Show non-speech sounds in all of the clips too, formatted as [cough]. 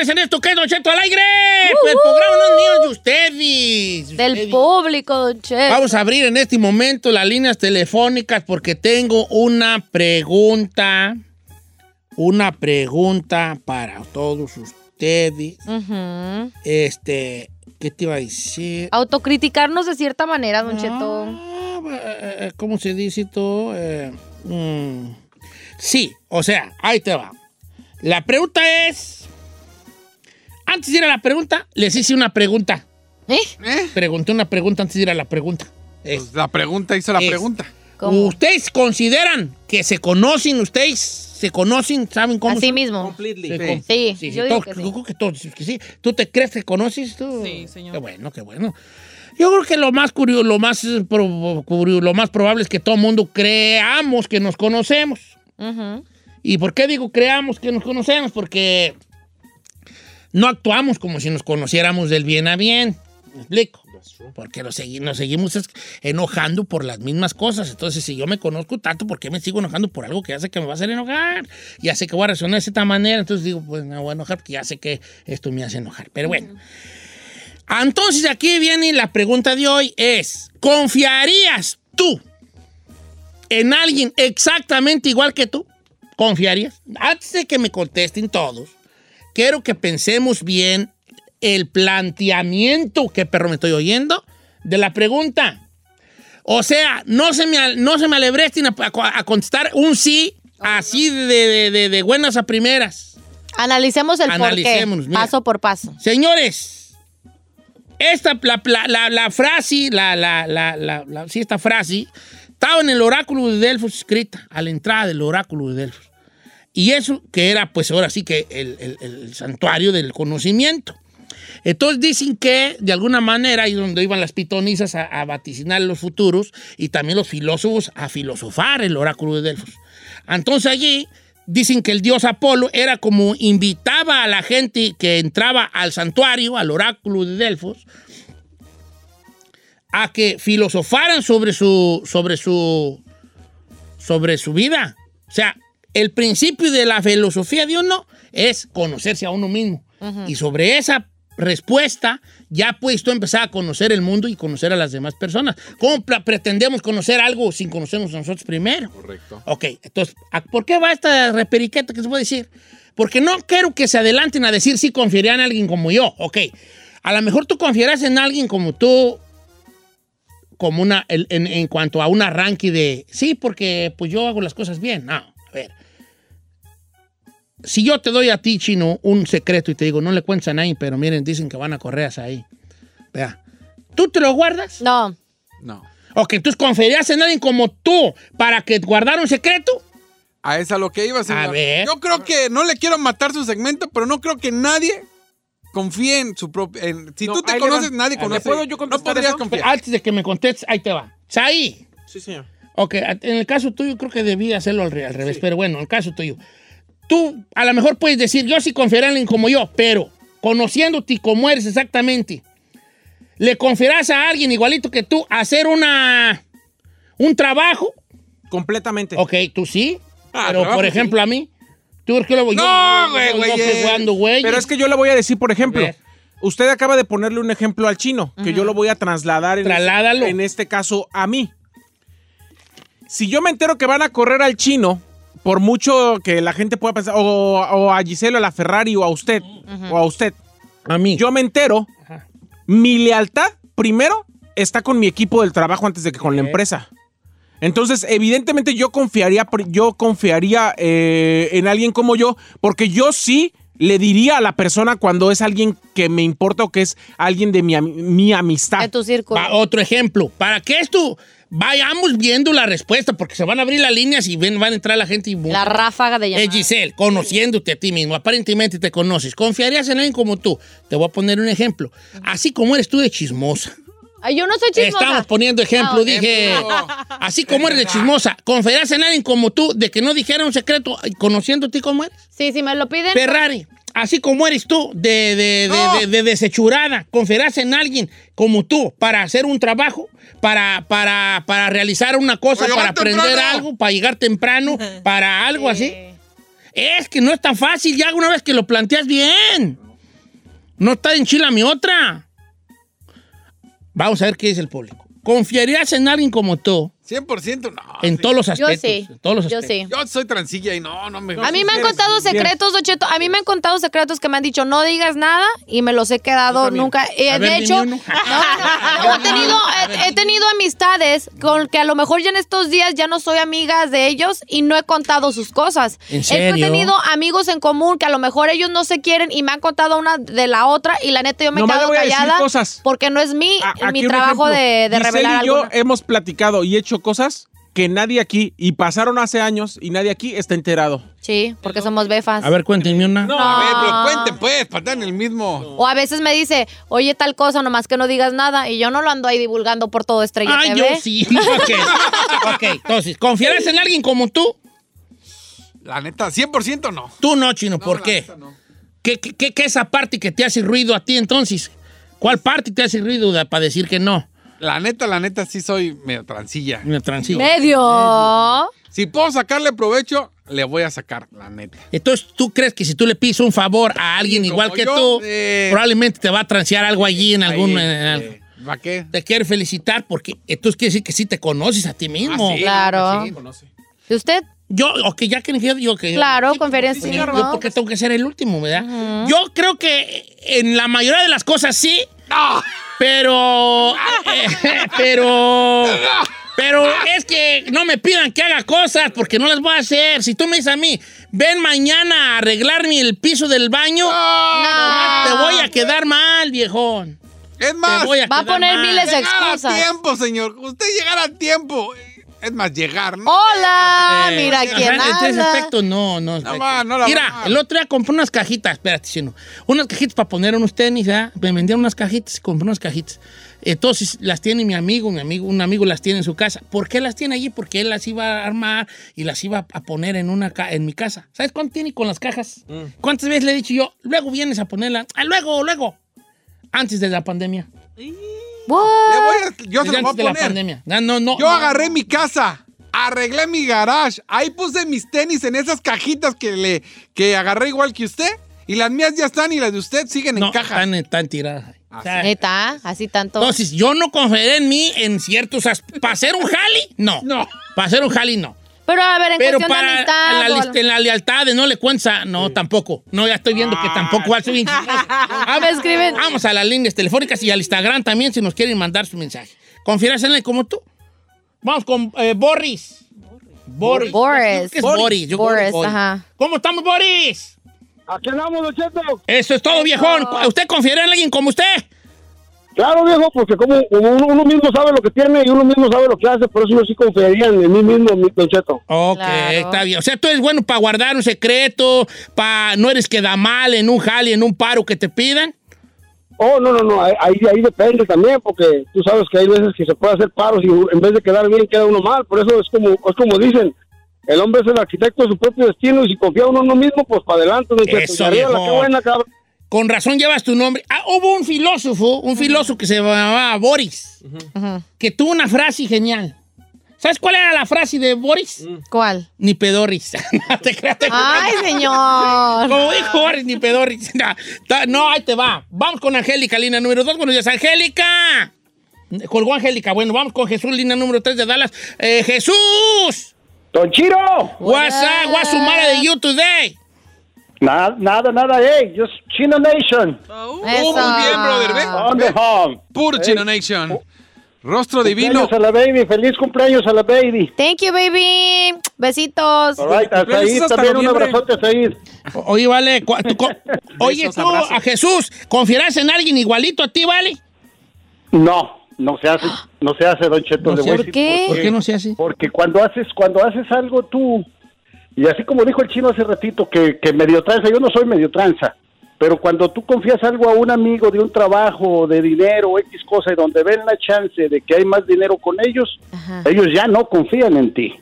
vez en esto que es Don Cheto al aire. Pues el programa no es mío de ustedes. Del Ustedes. público, Don Cheto. Vamos a abrir en este momento las líneas telefónicas porque tengo una pregunta. Una pregunta para todos ustedes. Ujú. Este, ¿qué te iba a decir? Autocriticarnos de cierta manera, Don Cheto. Ah, eh, eh, ¿Cómo se dice todo? Eh, mm, sí, o sea, ahí te va. La pregunta es. Antes de ir a la pregunta, les hice una pregunta. ¿Eh? Pregunté una pregunta antes de ir a la pregunta. Es, Pues la pregunta hizo la Es- pregunta. ¿Cómo? ¿Ustedes consideran que se conocen? ¿Ustedes se conocen? ¿Saben cómo Así son? mismo. Completely. Se Sí. Sí, yo digo todos- que sí. yo creo que todos, que sí. ¿Tú te crees que conoces tú? Sí, señor. Qué bueno, qué bueno. Yo creo que lo más curioso, lo más, eh, lo más probable es que todo el mundo creamos que nos conocemos. Ujú. ¿Y por qué digo creamos que nos conocemos? Porque no actuamos como si nos conociéramos del bien a bien. ¿Me explico? Porque nos, segui- nos seguimos enojando por las mismas cosas. Entonces, si yo me conozco tanto, ¿por qué me sigo enojando por algo que ya sé que me va a hacer enojar? Ya sé que voy a reaccionar de esta manera. Entonces digo, pues me voy a enojar porque ya sé que esto me hace enojar. Pero bueno. Entonces, aquí viene la pregunta de hoy es, ¿confiarías tú en alguien exactamente igual que tú? ¿Confiarías? Antes de que me contesten todos, quiero que pensemos bien el planteamiento, que perro me estoy oyendo, de la pregunta. O sea, no se me, no se me alebresten a, a- contestar un sí así de, de- de- de buenas a primeras. Analicemos el porqué, paso por paso. Señores, esta, la, la- la- la frase, la, la, la, la- la- sí, esta frase, estaba en el oráculo de Delfos escrita, a la entrada del oráculo de Delfos. Y eso que era, pues ahora sí que el, el- santuario del conocimiento. Entonces dicen que de alguna manera ahí donde iban las pitonizas a, a vaticinar los futuros y también los filósofos a filosofar el oráculo de Delfos. Entonces allí dicen que el dios Apolo era como invitaba a la gente que entraba al santuario, al oráculo de Delfos, a que filosofaran sobre su, sobre su, sobre su vida. O sea, el principio de la filosofía de uno es conocerse a uno mismo. Y sobre esa respuesta ya puedes tú empezar a conocer el mundo y conocer a las demás personas. ¿Cómo pretendemos conocer algo sin conocernos a nosotros primero? Correcto. Ok, entonces, ¿a- ¿por qué va esta reperiqueta que se puede decir? Porque no quiero que se adelanten a decir si confiarían en alguien como yo. Ok, a lo mejor tú confiarás en alguien como tú, como una, en, en cuanto a un arranque de, sí, porque pues yo hago las cosas bien. No. Si yo te doy a ti, Chino, un secreto y te digo, no le cuentes a nadie, pero miren, dicen que van a correr ahí. Vea, ¿tú te lo guardas? No. No. Ok, entonces confiarías en alguien como tú para que guardara un secreto. A esa lo que iba, señor. A ver. Yo creo que no le quiero matar su segmento, pero no creo que nadie confíe en su propio. si No, tú te conoces, nadie ¿Le conoce. puedo yo no podrías eso? confiar. Antes de que me contestes, ahí te va. Saí. Sí, señor. Ok, en el caso tuyo creo que debí hacerlo al, re- al revés, pero bueno, en el caso tuyo. Tú a lo mejor puedes decir, yo sí confiaré en alguien como yo, pero conociéndote como eres exactamente, ¿le confiarás a alguien igualito que tú hacer una, un trabajo? Completamente. Ok, tú sí, Ah, pero por sí. ejemplo a mí, ¿tú qué lo voy No, güey, eh. güey? Pero es que yo le voy a decir, por ejemplo, usted acaba de ponerle un ejemplo al chino, que yo lo voy a trasladar en, Trasládalo. en este caso a mí. Si yo me entero que van a correr al chino, por mucho que la gente pueda pensar, o, o a Giselo, a la Ferrari, o a usted, o a usted, a mí. yo me entero, Ajá. mi lealtad primero está con mi equipo del trabajo antes de que con la empresa. Entonces, evidentemente yo confiaría, yo confiaría eh, en alguien como yo, porque yo sí le diría a la persona cuando es alguien que me importa o que es alguien de mi, mi amistad. De tu círculo. Otro ejemplo. Para que esto vayamos viendo la respuesta, porque se van a abrir las líneas y ven, van a entrar la gente y La ráfaga de Eh, llamadas. Giselle, conociéndote a ti mismo, aparentemente te conoces, ¿confiarías en alguien como tú? Te voy a poner un ejemplo. Así como eres tú de chismosa. Ay, yo no soy chismosa. Estamos poniendo ejemplo, Ah, dije. Ejemplo. [laughs] Así como eres de chismosa, ¿confiarías en alguien como tú de que no dijera un secreto conociéndote como eres? Sí, si me lo piden. Ferrari, así como eres tú de, de, de- No. de- de desechurada, ¿confiarás en alguien como tú para hacer un trabajo? Para, para, para realizar una cosa, Para aprender temprano. algo, para llegar temprano, [laughs] para algo así. Es que no es tan fácil, ya una vez que lo planteas bien. No está en chila mi otra. Vamos a ver qué dice el público. ¿Confiarías en alguien como tú 100% no. en sí. todos los Yo aspectos? sí. En todos los Yo aspectos. sí. Yo soy transilla y no, no me A mí me han contado secretos, Don Cheto. A mí me han contado secretos que me han dicho, no digas nada, y me los he quedado nunca. Eh, de ver, hecho, dime uno. [laughs] no, no, no, he tenido, he, he tenido amistades con que a lo mejor ya en estos días ya no soy amiga de ellos y no he contado sus cosas. ¿En He serio? tenido amigos en común que a lo mejor ellos no se quieren y me han contado una de la otra y la neta yo me he quedado voy a decir callada cosas. porque no es mi, A- mi trabajo ejemplo. de, de revelar y yo alguna. hemos platicado y hecho cosas que nadie aquí, y pasaron hace años, y nadie aquí está enterado. Sí, porque somos befas. A ver, cuéntenme una. No, a ver, pero cuenten pues, para estar en el mismo. O a veces me dice, oye, tal cosa, nomás que no digas nada. Y yo no lo ando ahí divulgando por todo Estrella Ay, TV. yo sí. [laughs] ok. Ok, entonces, ¿confiarás en alguien como tú? La neta, 100% no. Tú no, Chino. ¿Por qué? neta, no. ¿Qué, qué, qué- qué esa parte que te hace ruido a ti entonces? ¿Cuál parte te hace ruido para decir que no? La neta, la neta, sí soy medio transilla. Me transito. Medio. Si puedo sacarle provecho, le voy a sacar, la neta. Entonces, ¿tú crees que si tú le pides un favor a alguien Sí, igual que yo, tú, eh, probablemente te va a transear algo allí en algún... Ahí, en algo? eh, ¿Va qué? Te quiere felicitar porque entonces quiere decir que sí te conoces a ti mismo. Ah, sí, Claro. sí. ¿Y usted? Yo, ok, ya que yo digo que... Claro, sí, en sí, sí yo, mismo. porque tengo que ser el último, ¿verdad? Yo creo que en la mayoría de las cosas sí, ¡No! pero... eh, [laughs] pero... Pero es que no me pidan que haga cosas porque no las voy a hacer. Si tú me dices a mí, ven mañana a arreglarme el piso del baño, No. te voy a quedar mal, viejón. Es más, Te voy a Va a poner mal. miles de llegar a excusas. tiempo, señor. Usted llegar a tiempo. Es más, llegar, ¿no? Hola, Eh, mira quién En ese habla. aspecto, no, no. No va, no la Mira, va. el otro día compré unas cajitas, espérate, chino. Unas cajitas para poner unos tenis, ¿verdad? Me vendieron unas cajitas y compré unas cajitas. Entonces las tiene mi amigo, mi amigo, un amigo las tiene en su casa. ¿Por qué las tiene allí? Porque él las iba a armar y las iba a poner en una ca- en mi casa. ¿Sabes cuánto tiene con las cajas? Mm. ¿Cuántas veces le he dicho yo? Luego vienes a ponerla. Ah, luego, luego. Antes de la pandemia. What? Le voy a- yo se lo voy a la poner. pandemia. No, no, no. Yo agarré mi casa, arreglé mi garage, ahí puse mis tenis en esas cajitas que le que agarré igual que usted y las mías ya están y las de usted siguen No, en cajas. están, están tiradas. Sea, Neta, así tanto. Entonces, yo no confiaré en mí en ciertos aspectos. ¿Para hacer un jali? No. No. Para hacer un jali, no. Pero a ver, en Pero cuestión de para amistad. la, o en la lealtad de no le cuenta, no, tampoco. No, ya estoy viendo que tampoco va a ser bien. [laughs] Vamos, escriben. Vamos a las líneas telefónicas y al Instagram también si nos quieren mandar su mensaje. ¿Confieras en él como tú? Vamos con eh, Boris. Boris. Boris. Creo que es Boris. Yo creo que es Boris, ajá. ¿Cómo estamos, Boris? Aquí andamos, Don Cheto. Eso es todo, viejón. ¿Usted confiará en alguien como usted? Claro, viejo, porque como, uno, uno mismo sabe lo que tiene y uno mismo sabe lo que hace, por eso yo sí confiaría en mí mismo, mi Don Cheto. Ok, Claro. está bien. O sea, tú eres bueno para guardar un secreto, para no eres que da mal en un jale, en un paro que te pidan. Oh, no, no, no, ahí, ahí depende también, porque tú sabes que hay veces que se puede hacer paros y en vez de quedar bien, queda uno mal. Por eso es como, es como dicen, el hombre es el arquitecto de su propio destino y si confía uno en uno mismo, pues para adelante, Cheto. Eso, la viejo. que buena, cabrón. Con razón llevas tu nombre. Ah, hubo un filósofo, un filósofo que se llamaba Boris, que tuvo una frase genial. ¿Sabes cuál era la frase de Boris? ¿Cuál? Ni pedorris. [laughs] no te creas. te- Ay, señor. Como dijo Boris, ni pedorris. [laughs] No, ahí te va. Vamos con Angélica, línea número dos. Buenos días, Angélica. Colgó Angélica. Bueno, vamos con Jesús, línea número tres de Dallas. Eh, Jesús. Don Chiro. What's up? What's the matter with you today? Nada, nada, nada, hey, just Chino Nation. Oh, Eso. muy bien, brother, ¿ve? On the home. Puro Chino Nation. Rostro divino. Cumpleaños a la baby, feliz cumpleaños a la baby. Thank you, baby. Besitos. All right, hasta también un abrazote a Oye, vale. cu- tú [laughs] Oye, Besos, tú, a Jesús, ¿confiarás en alguien igualito a ti, vale? No, no se hace, no se hace, Don Cheto. No le sé. ¿Por qué? ¿Por qué no se hace? Porque cuando haces, cuando haces algo tú, y así como dijo el chino hace ratito, que, que medio tranza, yo no soy medio tranza, pero cuando tú confías algo a un amigo de un trabajo, de dinero, X cosa, y donde ven la chance de que hay más dinero con ellos, Ajá. ellos ya no confían en ti.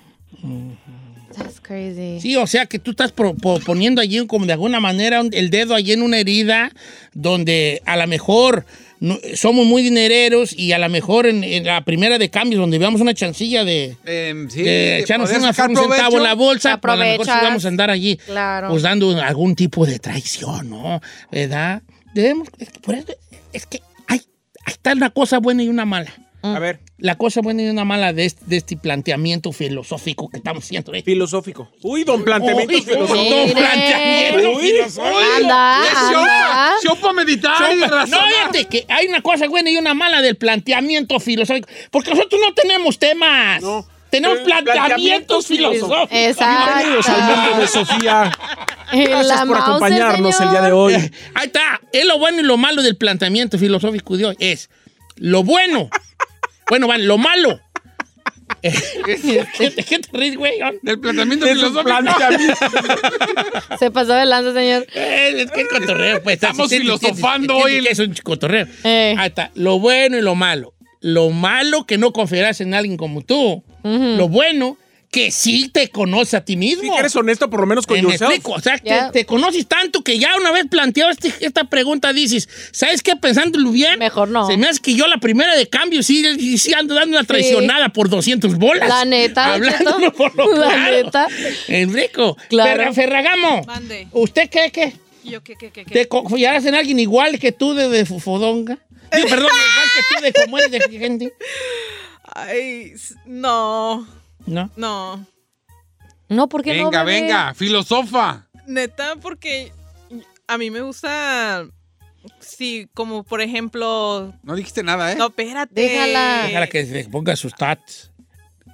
That's crazy. Sí, o sea que tú estás poniendo allí como de alguna manera el dedo allí en una herida donde a lo mejor no- somos muy dinereros y a lo mejor en, en la primera de cambios donde veamos una chancilla de, Em, sí, de echarnos una, un centavo en la bolsa, pues a lo mejor sí vamos a andar allí Claro. pues dando algún tipo de traición, ¿no? ¿Verdad? debemos, es que por eso, es que hay, ahí está una cosa buena y una mala. A ver, La cosa buena y una mala de este, de este planteamiento filosófico que estamos haciendo. ¿eh? filosófico. Uy, don planteamiento Uy, filosófico. don [laughs] planteamiento Uy. filosófico. Anda, anda. show para meditar y No, fíjate que hay una cosa buena y una mala del planteamiento filosófico. Porque nosotros no tenemos temas. No. Tenemos Eh, planteamientos planteamientos filosóficos. Bienvenidos al mundo de Sofía. Gracias por acompañarnos señor. el día de hoy. Ahí está. Es lo bueno y lo malo del planteamiento filosófico de hoy. Es lo bueno. bueno, vale, lo malo. ¿Qué [laughs] te, qué te ríes, güey? Del planteamiento De filosófico. [laughs] Se pasó de lanza, señor. Eh, es que es cotorreo, pues. Estamos Sí, filosofando sí, sí, hoy. que Es un cotorreo. Eh. Ahí está. Lo bueno y lo malo. Lo malo que no confiarás en alguien como tú. Lo bueno que sí te conoce a ti mismo. Sí que eres honesto por lo menos con Eh, me yourself. explico, o sea, te- Ya. te, conoces tanto que ya una vez planteado este- esta pregunta dices, ¿sabes qué? Pensándolo bien, Mejor no. se me hace que yo la primera de cambio sí, sí ando dando una traicionada por 200 bolas. La neta, Hablándolo [laughs] por lo La claro. neta. Explico. Claro. Ferra- Ferragamo, Mande. ¿usted qué, qué? Yo, ¿qué, qué, qué, qué? ¿Te confiarás en alguien igual que tú de, de fodonga? Digo, perdón, igual que tú de cómo eres de gente. [laughs] Ay, no, ¿No? no. No, ¿por qué no? Venga, venga, filosofa. Neta, porque a mí me gusta, sí, como por ejemplo, No dijiste nada, ¿eh? no, espérate. Déjala. Déjala que se ponga sus tats.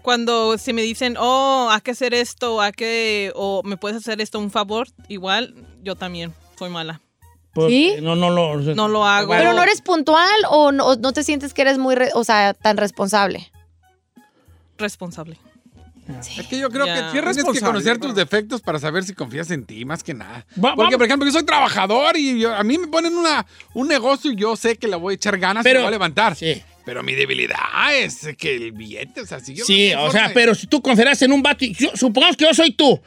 Cuando se me dicen, oh, hay que hacer esto, hay que, o me puedes hacer esto un favor, igual yo también soy mala. Porque ¿Sí? No, no lo... No lo hago. ¿Pero no eres puntual o no, no te sientes que eres muy, re- o sea, tan responsable? Responsable. Es que yo creo Ya. que Sí, es tienes que conocer tus defectos para saber si confías en ti, más que nada. Va- Porque, por ejemplo, yo soy trabajador y yo- a mí me ponen una, un negocio y yo sé que le voy a echar ganas y lo voy a levantar. Sí. Pero mi debilidad es que el billete, o sea, si yo... Sí, no me o sea, pero si tú confiarás en un vato, y yo- supongamos que yo soy tú,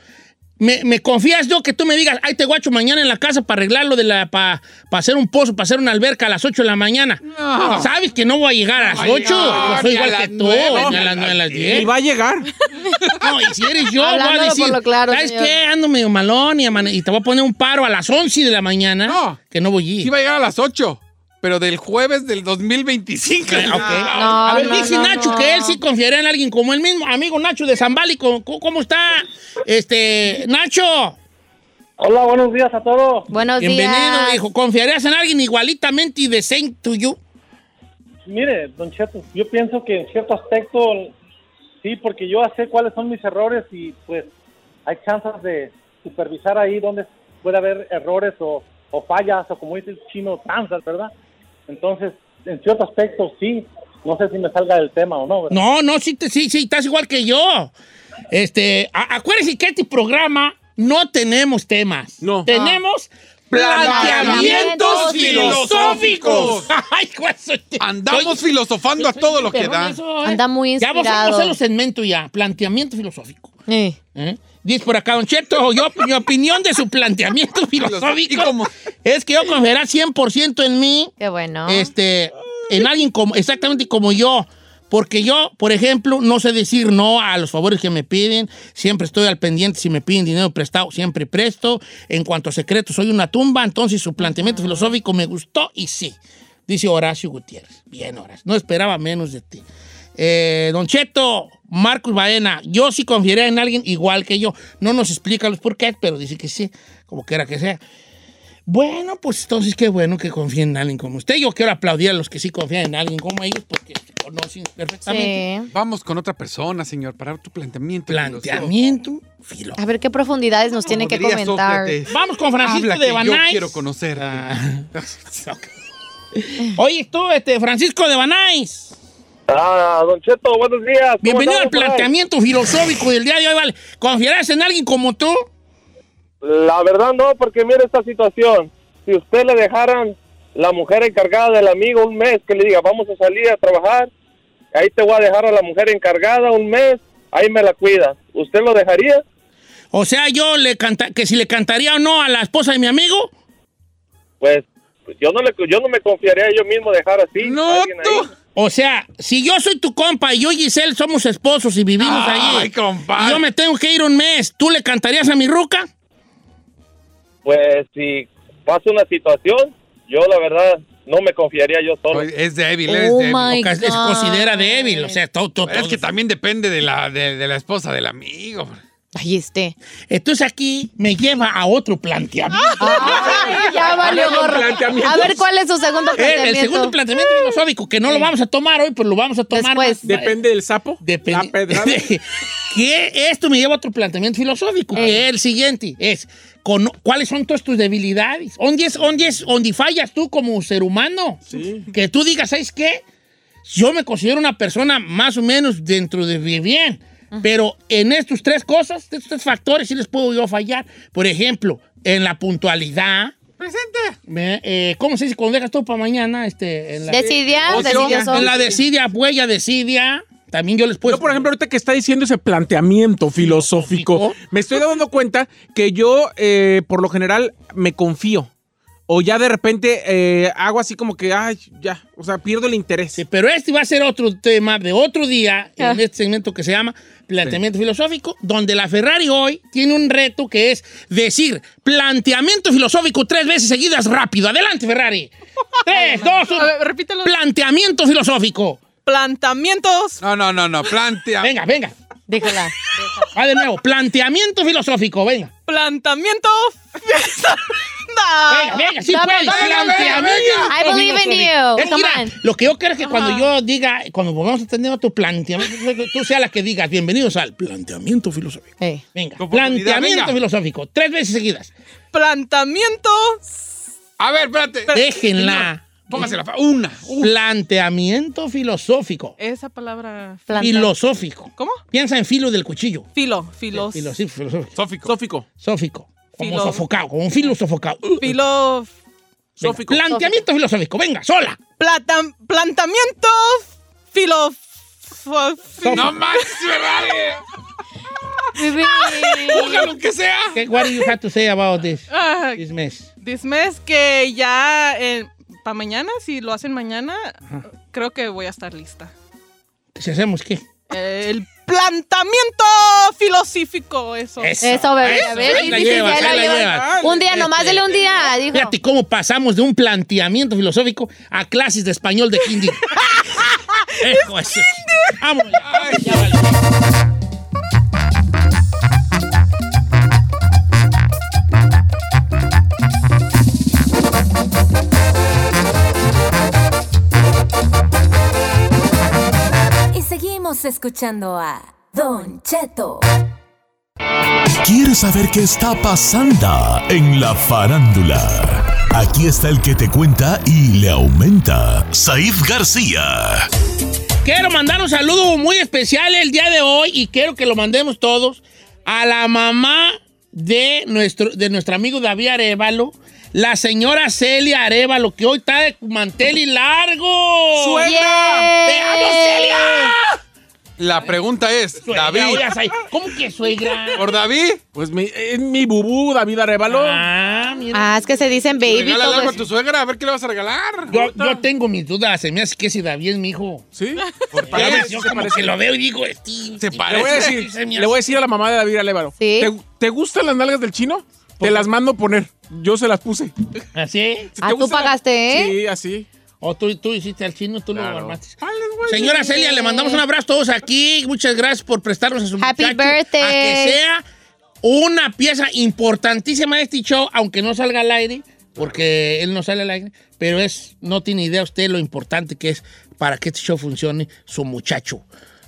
me, me confías yo que tú me digas, ay, te guacho mañana en la casa para arreglarlo de la, para hacer un pozo, para hacer una alberca a las 8 de la mañana. No. ¿Sabes que no voy a llegar a las No va a 8? llegar, Yo soy igual que tú, a las a 9, a las las 10. Y va a llegar. No, y si eres yo, voy a decir, por lo claro, ¿sabes señor. qué? Ando medio malón y, amane- y te voy a poner un paro a las 11 de la mañana No. que no voy a ir. Sí va a llegar a las 8, pero del jueves del 2025. Eh, ok. No, a ver, no, dice no, Nacho no. que él sí confiaría en alguien como el mismo amigo Nacho de Zambali. ¿Cómo, cómo está? Este, Nacho, Hola, buenos días a todos. Buenos bienvenido, días. hijo. ¿Confiarías en alguien igualitamente y the same to you? Mire, Don Cheto, yo pienso que en cierto aspecto sí, porque yo sé cuáles son mis errores y pues hay chances de supervisar ahí donde puede haber errores o, o fallas o como dice el chino, tranzas, ¿verdad? Entonces, en cierto aspecto sí, no sé si me salga del tema o no. ¿verdad? No, no, sí, te- sí, sí, estás igual que yo. Este, acuérdense que este programa no tenemos temas. No. Tenemos planteamientos filosóficos. [laughs] Ay, Andamos soy- filosofando a todo lo que da. eso, ¿eh? Anda muy Ya vamos a inspirado. hacer los segmentos ya. Planteamiento filosófico. Eh. ¿Eh? Dice por acá, Don Cheto, yo, mi opinión de su planteamiento [laughs] ¿Y filosófico es que yo confiará 100% en mí, Qué bueno. este, en alguien como, exactamente como yo. Porque yo, por ejemplo, no sé decir no a los favores que me piden. Siempre estoy al pendiente si me piden dinero prestado, siempre presto. En cuanto a secretos, soy una tumba. Entonces su planteamiento filosófico me gustó y sí. Dice Horacio Gutiérrez. Bien, Horacio. No esperaba menos de ti. Eh, don Cheto, Marcos Baena, yo sí confiaría en alguien igual que yo. No nos explica los por qué, pero dice que sí, como quiera que sea. Bueno, pues entonces qué bueno que confíen en alguien como usted. Yo quiero aplaudir a los que sí confían en alguien como ellos porque se conocen perfectamente. Sí. Vamos con otra persona, señor, para tu planteamiento. Planteamiento filo. A ver qué profundidades nos tiene que comentar. Sócrates, Vamos con Francisco habla de que yo Banay. quiero conocerte. Ah. [laughs] Oye, tú, este, Francisco de Banais. Ah, Don Cheto, buenos días. ¿Cómo Bienvenido al planteamiento filosófico del día de hoy, ¿vale? ¿Confiarás en alguien como tú? La verdad no, porque mire esta situación. Si usted le dejaran la mujer encargada del amigo un mes, que le diga, vamos a salir a trabajar, ahí te voy a dejar a la mujer encargada un mes, ahí me la cuidas. ¿Usted lo dejaría? O sea, yo le canta que si le cantaría o no a la esposa de mi amigo. Pues, pues yo no le, yo no me confiaría yo mismo dejar así. a No, alguien tú. O sea, si yo soy tu compa y yo y Giselle somos esposos y vivimos Ay, ahí. compadre. Y yo me tengo que ir un mes, ¿tú le cantarías a mi ruca? Pues si pasa una situación, yo la verdad no me confiaría yo solo. Oye, Es débil, es Oh débil. que se God. considera débil, o sea, todo, todo, Es que también depende de la, de, de la esposa del amigo. Ahí esté. Entonces aquí me lleva a otro planteamiento. [laughs] Ay, ya valió gorro. planteamientos. A ver, ¿cuál es su segundo Eh, planteamiento? el segundo planteamiento filosófico, que no lo vamos a tomar hoy, pero lo vamos a tomar Después. más- Depende del sapo. Depende. La pedrada. [laughs] que esto me lleva a otro planteamiento filosófico, que es el siguiente, es con, ¿cuáles son todas tus debilidades? ¿Dónde es, dónde es, dónde fallas tú como ser humano? Sí. Que tú digas, ¿sabes qué? Yo me considero una persona más o menos dentro de bien, pero en estos tres cosas, estos tres factores, sí les puedo yo fallar. Por ejemplo, en la puntualidad. Presente. eh, ¿Cómo se dice cuando dejas todo para mañana? Este, en la, Decidia, Ocio, decidioso. en la desidia, huella, desidia. También yo les puedo. Yo, por ejemplo, ahorita que está diciendo ese planteamiento filosófico, Filosófico. me estoy dando cuenta que yo, eh, por lo general, me confío. O ya de repente eh, hago así como que, ay, ya, o sea, pierdo el interés. Sí, pero este va a ser otro tema de otro día Ah. en este segmento que se llama Planteamiento Filosófico, donde la Ferrari hoy tiene un reto que es decir planteamiento filosófico tres veces seguidas rápido. Adelante, Ferrari. [laughs] Tres, dos, A uno. ver, repítelo. Planteamiento filosófico. Plantamientos. No, no, no, no. Plantea. Venga, venga. Déjala. Va de nuevo. Planteamiento filosófico. Venga. Venga, venga, sí Venga, puedes. venga, Planteamiento I believe in you. Es, Come mira, on. lo que yo quiero es que cuando yo diga, cuando vamos a tener tu planteamiento, [laughs] tú seas la que digas, bienvenidos al planteamiento filosófico. Ey. Venga, planteamiento venga. filosófico, tres veces seguidas. Plantamiento. A ver, espérate. Déjenla. Póngasela. fa- Una. Planteamiento filosófico. Esa palabra. Planta. Filosófico. ¿Cómo? Piensa en filo del cuchillo. Filo. Filos. Filo, filosófico. Sófico. Sófico. Sófico. Como sofocado, como un filo sofocado. Uh, Filo. venga. Planteamiento filosófico, venga, sola. Plata, plantamiento. Filo. fo- fi- No [laughs] más, Ferrari. Bebé. Busca lo que sea. Okay, what do you have to say about this, Ah, this mess? this mes que ya para mañana, si lo hacen mañana, creo que voy a estar lista. Si hacemos qué? El plantamiento filosófico, eso. Eso, bebé. A ver, ahí sí, la sí, sí, llevas, ahí la ahí la llevas. llevas. Un día, nomás dele un día, dijo. Fíjate cómo pasamos de un planteamiento filosófico a clases de español de kinder. [laughs] Hijo, eso. Vamos. ya vale. Escuchando a Don Cheto. ¿Quieres saber qué está pasando en la farándula? Aquí está el que te cuenta y le aumenta, Saif García. Quiero mandar un saludo muy especial el día de hoy y quiero que lo mandemos todos a la mamá de nuestro, de nuestro amigo David Arevalo, la señora Celia Arevalo, que hoy está de mantel y largo. ¡Suegra! ¡Te amo, Celia! La pregunta es, Suegra, David. ¿Cómo que suegra? ¿Por David? Pues mi, es mi bubú, David Arevalo. Ah, mira. Ah, es que se dicen baby Regala todo algo a tu suegra, a ver qué le vas a regalar. Yo, yo tengo mis dudas. Se me hace que si David es mi hijo. ¿Sí? ¿Por qué? yo se como parece. que lo veo y digo, Steve, Se parece. Le voy a se decir, me le voy a decir a la mamá de David Arevalo. Sí. ¿Te, te gustan las nalgas del chino? Te las mando poner. Yo se las puse. ¿Así? Si Ah, te tú pagaste, ¿eh? Sí, así. ¿O tú, tú hiciste al chino, tú Claro. lo armaste? Señora Celia, le mandamos un abrazo a todos aquí. Muchas gracias por prestarnos a su Happy muchacho, birthday. A que sea una pieza importantísima de este show, aunque no salga al aire, porque él no sale al aire, pero es, no tiene idea usted lo importante que es para que este show funcione su muchacho.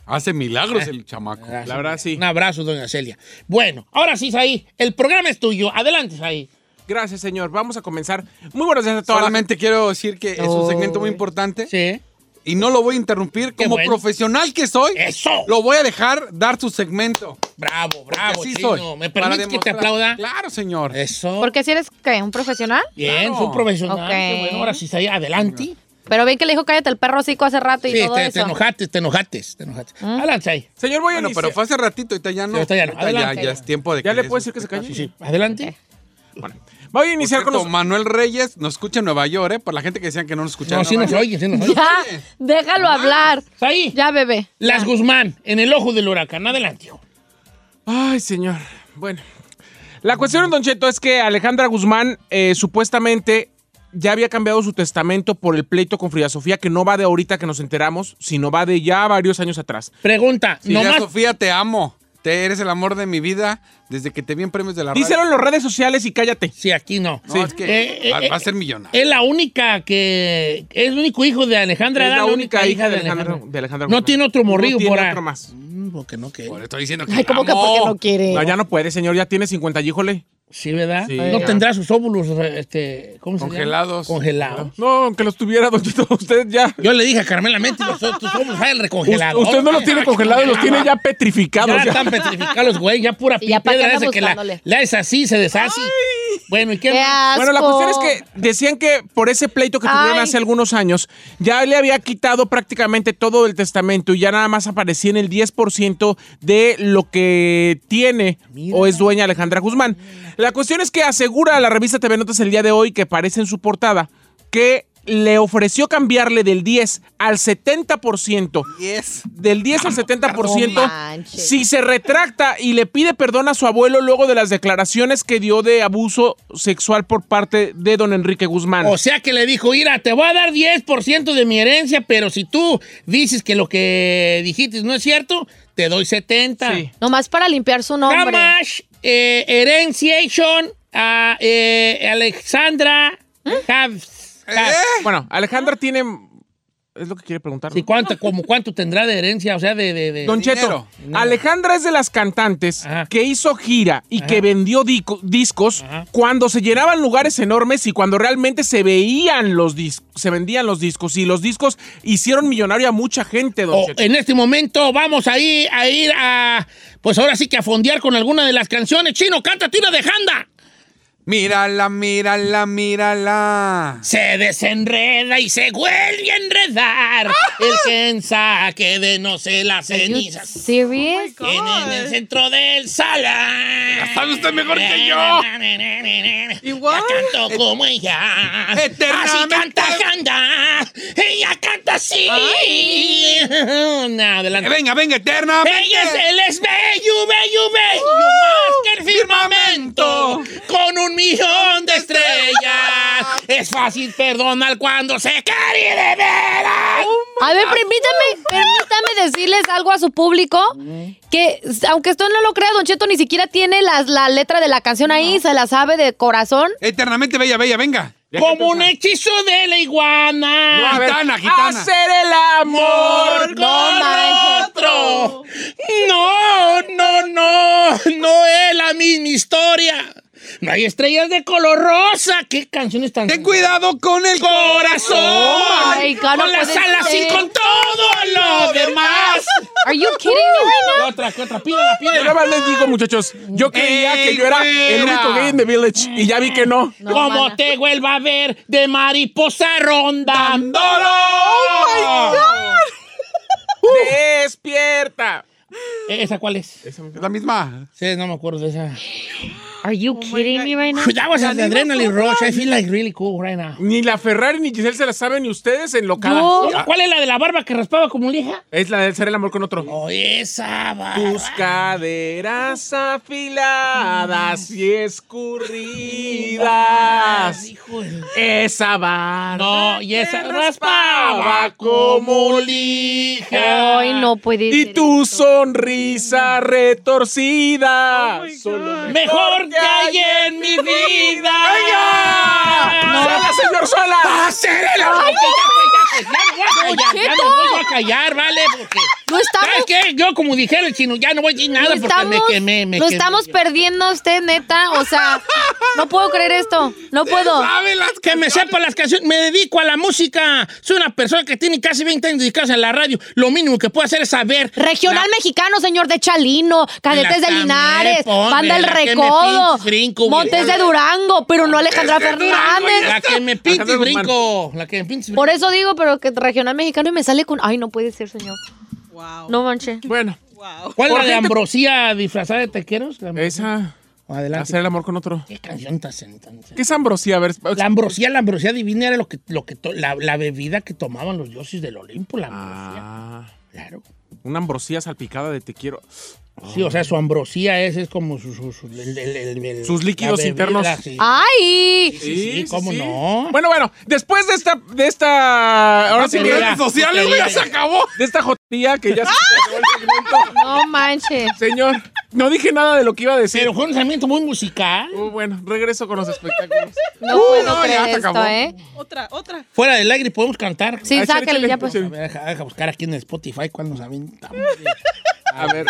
Hace milagros el chamaco. La verdad, sí. Un abrazo, doña Celia. Bueno, ahora sí, Saí, el programa es tuyo. Adelante, Saí. Gracias, señor. Vamos a comenzar. Muy buenos días a todos. Solamente quiero decir que es un segmento muy importante Sí. y no lo voy a interrumpir. Qué Como bueno. profesional que soy, ¡Eso! lo voy a dejar dar su segmento. Bravo, bravo, así chino. soy. ¿Me Para permites que te demostrar- aplauda? Claro, señor. Eso. Porque si eres, ¿qué? ¿Un profesional? Bien, Claro. fue profesional. Ok. Qué bueno, ahora sí, Saí, adelante. Pero ven que le dijo cállate el perro hocico hace rato y Sí, todo te, eso. te enojaste, te enojaste, te enojaste. Adelante, Saí. Señor, voy a Bueno, iniciar. pero fue hace ratito, ahorita ya no. Sí, ahorita ya no. Adelante. ya es tiempo de ¿Ya le des puedo su decir que se calle? Sí, sí. Adelante. Voy a iniciar Por con cierto, los... Manuel Reyes nos escucha en Nueva York, ¿eh? Por la gente que decían que no nos escuchaba. No, sí nos oye, sí nos oye. Ya, déjalo hablar. Saí. Ya, bebé. Las Guzmán, en el ojo del huracán. Adelante. hijo. Ay, señor. Bueno. La cuestión, Don Cheto, es que Alejandra Guzmán eh, supuestamente ya había cambiado su testamento por el pleito con Frida Sofía, que no va de ahorita que nos enteramos, sino va de ya varios años atrás. Pregunta, Frida nomás Sofía, te amo. Te eres el amor de mi vida desde que te vi en premios de la radio. Díselo en las redes sociales y cállate. Sí, aquí no. No, es que Eh, eh, va, eh, va a ser millonario. Es la única que. Es el único hijo de Alejandra. Es la única hija de Alejandra. de Alejandra No Guzmán. tiene otro morrillo No tiene por ahí. otro más. Mm, porque no que. Por eso estoy diciendo que Ay, ¿cómo la que porque no quiere? No, ya no puede, señor, ya tiene 50, híjole. Sí, ¿verdad? Sí. No tendrá sus óvulos, este, ¿cómo se llama? Congelados. Congelados. No, aunque los tuviera, Don Chito, [laughs] usted ya. Yo le dije a Carmela Mente, los tus óvulos hay el recongelado. Usted no los tiene congelados, los tiene ya petrificados. Ya ya. están petrificados, güey, ya pura ya piedra esa que la, la es así, se deshace. Bueno, ¿y qué? Bueno, la cuestión es que decían que por ese pleito que tuvieron Ay. hace algunos años, ya le había quitado prácticamente todo el testamento y ya nada más aparecía en el 10% de lo que tiene o es dueña Alejandra Guzmán. La cuestión es que asegura la revista TV Notas el día de hoy, que aparece en su portada, que le ofreció cambiarle del 10 al 70%. Yes. Del 10 al 70% No si se retracta y le pide perdón a su abuelo luego de las declaraciones que dio de abuso sexual por parte de don Enrique Guzmán. O sea que le dijo, mira, te voy a dar 10% de mi herencia, pero si tú dices que lo que dijiste no es cierto, te doy 70. Sí. Nomás para limpiar su nombre. Hamash, eh, Herenciation, a eh, Alexandra, Habs- Habs- Bueno, Alejandra tiene... Es lo que quiere preguntar. ¿no? ¿cuánto, como, ¿Cuánto tendrá de herencia? O sea, de... de, de- Don Cheto, Dinero. Alejandra es de las cantantes Ajá. que hizo gira y Ajá. que vendió discos Ajá. cuando se llenaban lugares enormes y cuando realmente se veían los discos, se vendían los discos y los discos hicieron millonario a mucha gente, Don O Cheto. en este momento vamos a ir, a ir a... Pues ahora sí que a fondear con alguna de las canciones. Chino, cántate una de Janda. Mírala, mírala, mírala. Se desenreda y se vuelve a enredar. [laughs] El que saque de no sé las cenizas. serious? En, en el centro del sala. sabe usted mejor que yo. [laughs] Igual. La canto como ella. Así canta Janda. Ella canta así. No, [laughs] adelante. Eh, Venga, venga, eternamente. Ella es, él es bello, bello, bello, más que el firmamento, con un millón de estrellas. Es fácil perdonar cuando se quiere de veras. A ver, permítame, permítame decirles algo a su público. Que aunque usted no lo crea, Don Cheto ni siquiera tiene las- la letra de la canción ahí, se la sabe de corazón. Eternamente bella, bella, venga. Como un hechizo de la iguana. Ver, Gitana, gitana. Hacer el amor. con manches. otro. No, no, no, no es la misma historia. No hay estrellas de color rosa. ¿Qué canciones tan... Ten cuidado con el corazón. Oh my God, no con las alas y ser. con todo lo demás. Are you kidding me right now? ¿Qué otra? ¿Qué otra? Pídela, Yo pídela. nada más les digo, muchachos, yo creía ¡Ey, que yo era el único gay en The Village y ya vi que no. No, Como mana. te vuelva a ver de mariposa rondando. ¡Oh, [laughs] ¡Despierta! ¿Esa cuál es? Es la misma. Sí, no me acuerdo de esa. Are you kidding me right now? That was the adrenaline rush. I feel like really cool right now. Ni la Ferrari ni Giselle se la saben ni ustedes en locada. Yo- ¿Cuál es la de la barba que raspaba como lija? Es la de hacer el amor con otro. Oh, esa barba. Tus caderas afiladas y escurridas. Hijo de- Esa barba. No, y esa raspaba como lija. Ay, no puede Y ser tu esto. sonrisa retorcida. Solo Mejor que hay en mi vida. ¡No! ¡Sola, señor Sola! Hacer el amor. Ay, que ya, pues, ya, pues, ya, me voy a callar, ya me Cheto. voy a callar, ¿vale? Porque, No estamos, ¿sabes qué? Yo, como dijera el chino, ya no voy a decir nada porque me quemé, me lo quemé. estamos perdiendo a usted, neta. O sea, no puedo creer esto. No puedo. ¿Sabe las Que me sepa las canciones. Me dedico a la música. Soy una persona que tiene casi 20 años dedicados a la radio. Lo mínimo que puedo hacer es saber. Regional la- mexicano, señor de Chalino, Cadetes de Linares, también, Banda El la que me Recodo, brinco, Montes de Durango, pero no Alejandra Fernández. La que me Alejandro Guzmán. brinco. La que me pinche Por eso digo, pero que regional mexicano y me sale con. Ay, no puede ser, señor. Wow. No manche. [laughs] Bueno, Wow. ¿Cuál es Por la de Ambrosía disfrazada de tequeros? La- esa. Adelante. Hacer el amor con otro. ¿Qué canción tan tan- ¿Qué es ambrosía? A ver. La ambrosía, la ambrosía divina era lo que, lo que to- la, la bebida que tomaban los dioses del Olimpo, la ambrosía. Ah, Claro. una ambrosía salpicada de te quiero. Sí, o sea, su ambrosía es, es como su- su- su- el- el- el- el- Sus líquidos bebida, internos. sí. ¡Ay! Sí, sí, ¿cómo no? Bueno, bueno, después de esta, de esta, ahora sí Porquería. Redes sociales, güey, ya se acabó. de esta jotilla que ya se acabó el segmento. No manches. Señor, no dije nada de lo que iba a decir. Pero fue un lanzamiento muy musical. Uh, bueno, regreso con los espectáculos. No Uh, puedo no, ya creer se esto, acabó. ¿eh? Otra, otra. Fuera del aire podemos cantar. Sí, Ay, ya pues. A ver, deja, deja buscar aquí en Spotify cuál nos aventamos. A ver.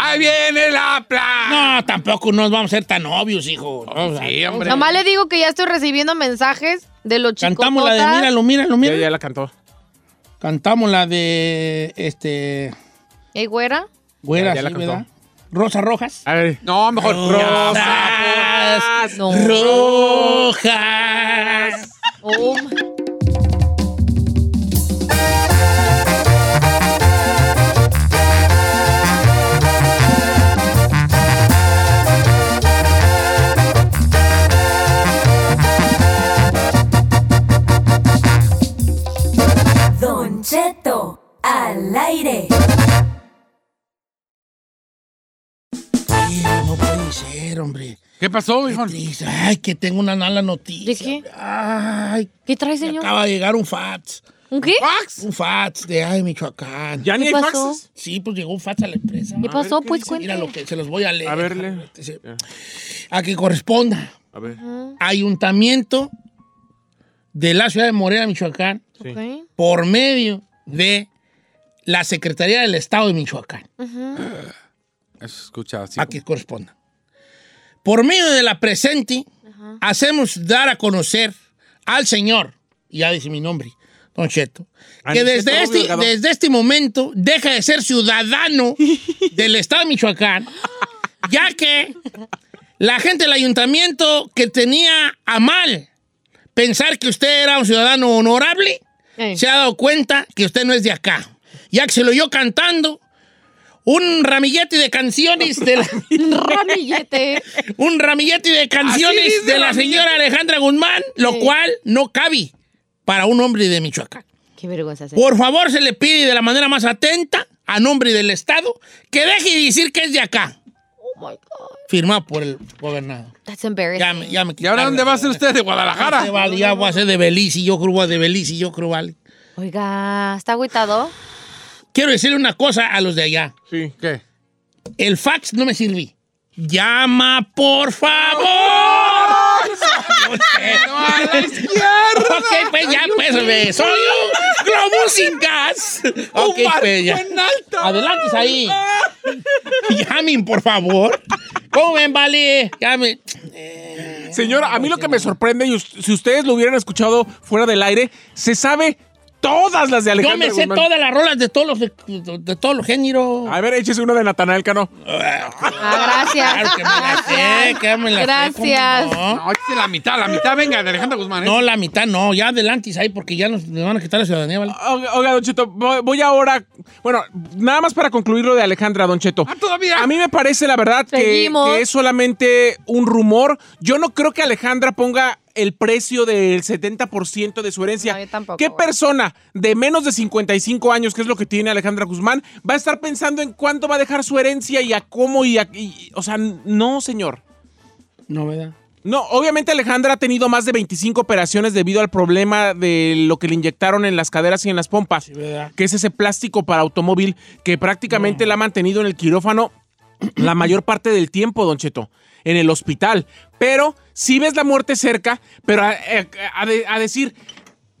Ahí viene la playa. No, tampoco nos vamos a ser tan obvios, hijo. No, Sí, hombre. Nomás le digo que ya estoy recibiendo mensajes de los chicos. Cantamos la de míralo, míralo, Ya, míralo. ya la cantó. Cantamos la de este ¿Ey, güera? güera, Ya, ya la sí, cantó. ¿verdad? Rosa Rojas. A ver. No, mejor. Rosas No. rojas. Oh, al aire. No puede ser, hombre. ¿Qué pasó, hijo? Ay, que tengo una mala noticia. ¿De qué? Ay, ¿Qué trae, señor? acaba de llegar un fax. ¿Un qué? Un fax de ay, Michoacán. ¿Ya ni ¿Qué hay pasó? faxes? Sí, pues llegó un fax a la empresa. ¿Qué pasó? Pues Mira cuéntame. lo que se los voy a leer. A verle. A que corresponda. A ver. Ayuntamiento de la ciudad de Morena, Michoacán, Ok. por medio de la Secretaría del Estado de Michoacán. Eso escucha así. A que corresponda. Por medio de la presente, hacemos dar a conocer al señor, y ya dice mi nombre, Don Cheto, que Aniceto desde este, desde este momento deja de ser ciudadano [laughs] del Estado de Michoacán, ya que la gente del ayuntamiento que tenía a mal pensar que usted era un ciudadano honorable, se ha dado cuenta que usted no es de acá. Ya que se lo oyó cantando un ramillete de canciones de la, [laughs] Ramillete. un ramillete de canciones de la ramillete. señora Alejandra Guzmán, lo Sí. cual no cabe para un hombre de Michoacán. Qué vergüenza. Por favor, se le pide de la manera más atenta, a nombre del Estado, que deje de decir que es de acá. Oh my God. Firmado por el gobernador. That's embarrassing. Ya me, ya me ¿Y ahora dónde va a ser usted? ¿De Guadalajara? Vale, ya voy a ser de Belice, yo creo voy a de Belice, yo creo vale. Oiga, ¿está agüitado? Quiero decirle una cosa a los de allá. Sí. ¿Qué? El fax no me sirve. Llama, por favor. ¡A la izquierda! Ok, pues ya, pues, me- soy un globo sin gas. Ok, Un pues ya. en alta. Adelante ahí. [laughs] Llamen, por favor. ¿Cómo ven, vale? Llamen. Señor, a mí lo que me sorprende, y si ustedes lo hubieran escuchado fuera del aire, se sabe todas las de Yo Alejandra me sé Guzmán. todas las rolas de todos los, de, de todos los géneros. A ver, échese una de Natanael Cano. Ah, gracias. Claro que me la sé, [laughs] que me la sé, Gracias. ¿cómo no? Échese la mitad, la mitad, venga, de Alejandra Guzmán. ¿eh? No, la mitad no, ya adelante ahí porque ya nos, nos van a quitar la ciudadanía, ¿vale? Oiga, oiga, Don Cheto, voy, voy ahora. Bueno, nada más para concluir lo de Alejandra, Don Cheto. Ah, todavía. A mí me parece, la verdad, que, Seguimos. que es solamente un rumor. Yo no creo que Alejandra ponga el precio del 70% de su herencia. No, yo tampoco, ¿Qué persona de menos de 55 años, que es lo que tiene Alejandra Guzmán, va a estar pensando en cuánto va a dejar su herencia y a cómo y a... y- o sea, no, señor. No, ¿verdad? No, obviamente Alejandra ha tenido más de 25 operaciones debido al problema de lo que le inyectaron en las caderas y en las pompas, ¿verdad? que es ese plástico para automóvil que prácticamente la ha mantenido en el quirófano la mayor parte del tiempo, Don Cheto, en el hospital. Pero si ves la muerte cerca, pero a, a- a de- a decir,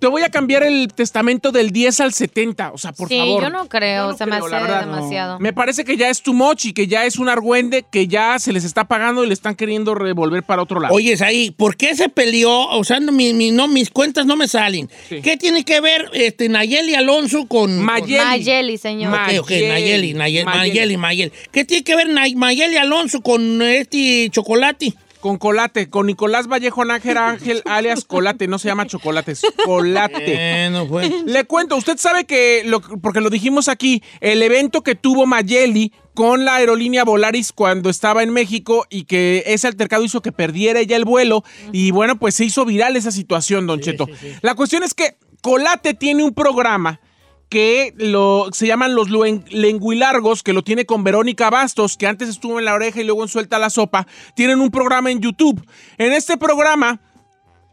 te voy a cambiar el testamento del 10 al 70, o sea, por sí, favor. yo no creo. Yo no se me creo, hace verdad. demasiado. Me parece que ya es too much y que ya es un argüende que ya se les está pagando y le están queriendo revolver para otro lado. Oye, ahí, ¿por qué se peleó? O sea, no, mi- mi- no, mis cuentas no me salen. Sí. ¿Qué tiene que ver este, Nayeli Alonso con... Mayeli. Mayeli, señor. Ma- Ok, ok, Nayeli, Nayeli, Mayeli. Mayeli, Mayeli. ¿Qué tiene que ver Nay- Mayeli Alonso con este chocolate? Con Colate, con Nicolás Vallejo Nájera Ángel, alias Colate, no se llama chocolate, es Colate. Bueno, pues. Le cuento, usted sabe que, lo- porque lo dijimos aquí, el evento que tuvo Mayeli con la aerolínea Volaris cuando estaba en México y que ese altercado hizo que perdiera ella el vuelo y bueno, pues se hizo viral esa situación, Don Cheto. La cuestión es que Colate tiene un programa que lo, se llaman los lenguilargos, que lo tiene con Verónica Bastos, que antes estuvo en la oreja y luego en Suelta la Sopa. Tienen un programa en YouTube. En este programa,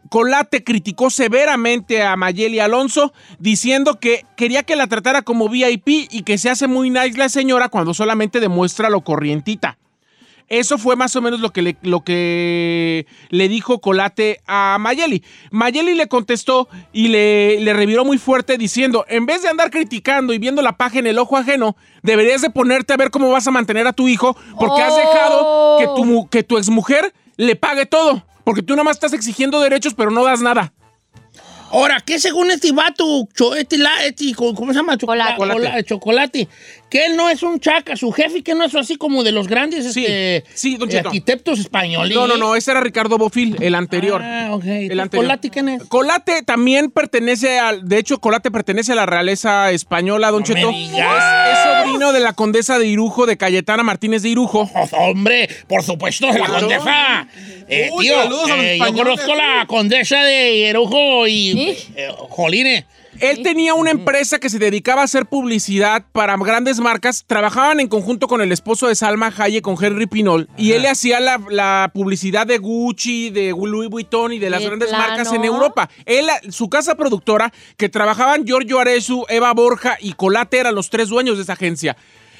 Colate criticó severamente a Mayeli Alonso, diciendo que quería que la tratara como VIP y que se hace muy nice la señora cuando solamente demuestra lo corrientita. Eso fue más o menos lo que le, lo que le dijo Colate a Mayeli. Mayeli le contestó y le, le reviró muy fuerte diciendo, en vez de andar criticando y viendo la paja en el ojo ajeno, deberías de ponerte a ver cómo vas a mantener a tu hijo porque has dejado que tu, mu- que tu exmujer le pague todo. Porque tú nada más estás exigiendo derechos pero no das nada. Ahora, ¿qué según este vato, este, la- este, ¿cómo se llama? Chocolate. Chocolate. chocolate. Que él no es un chaca, su jefe, que no es así como de los grandes este, sí, don eh, Cheto. arquitectos españoles. No, no, no, ese era Ricardo Bofil, el anterior. Ah, ok. El anterior. ¿Colate quién es? Colate también pertenece al. De hecho, Colate pertenece a la realeza española, Don No me Cheto. digas. Es, es sobrino de la condesa de Irujo, de Cayetana Martínez de Irujo. [laughs] Hombre, por supuesto, la Claro. condesa. Eh, Uy, tío, eh, yo conozco la condesa de Hierujo y eh, Jolines. Él tenía una empresa que se dedicaba a hacer publicidad para grandes marcas. Trabajaban en conjunto con el esposo de Salma Hayek, con Henry Pinol. Y él le hacía la, la publicidad de Gucci, de Louis Vuitton y de las ¿De grandes plano? marcas en Europa. Él, su casa productora, que trabajaban Giorgio Arezu, Eva Borja y Colate, eran los tres dueños de esa agencia.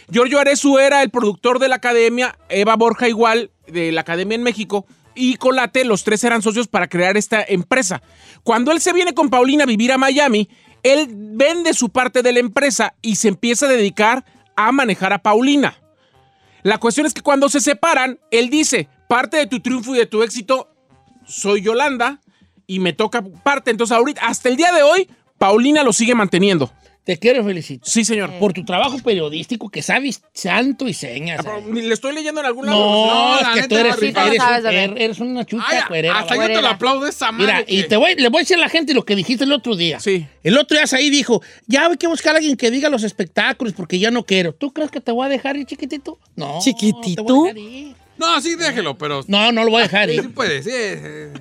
Giorgio Arezu era el productor de la academia, Eva Borja igual, de la academia en México, y Colate, los tres eran socios para crear esta empresa. Cuando él se viene con Paulina a vivir a Miami, él vende su parte de la empresa y se empieza a dedicar a manejar a Paulina. La cuestión es que cuando se separan, él dice, parte de tu triunfo y de tu éxito soy Yolanda y me toca parte. Entonces ahorita, hasta el día de hoy, Paulina lo sigue manteniendo. Te quiero felicitar. Sí, señor. Por tu trabajo periodístico que sabes santo y señas. Ah. Le estoy leyendo en algún lado. No, No, es la que tú eres, sí, eres, sabes, bebé. eres- una chucha Ay, cuerera. hasta yo te lo aplaudo esa madre. Mira, y te voy, le voy a decir a la gente lo que dijiste el otro día. Sí. El otro día ahí dijo, ya hay que buscar a alguien que diga los espectáculos porque ya no quiero. ¿Tú crees que te voy a dejar ir, chiquitito? No. ¿Chiquitito? te voy a dejar ir. No, sí, déjelo, pero... No, no lo voy a dejar Sí, ir. puede, sí. eh,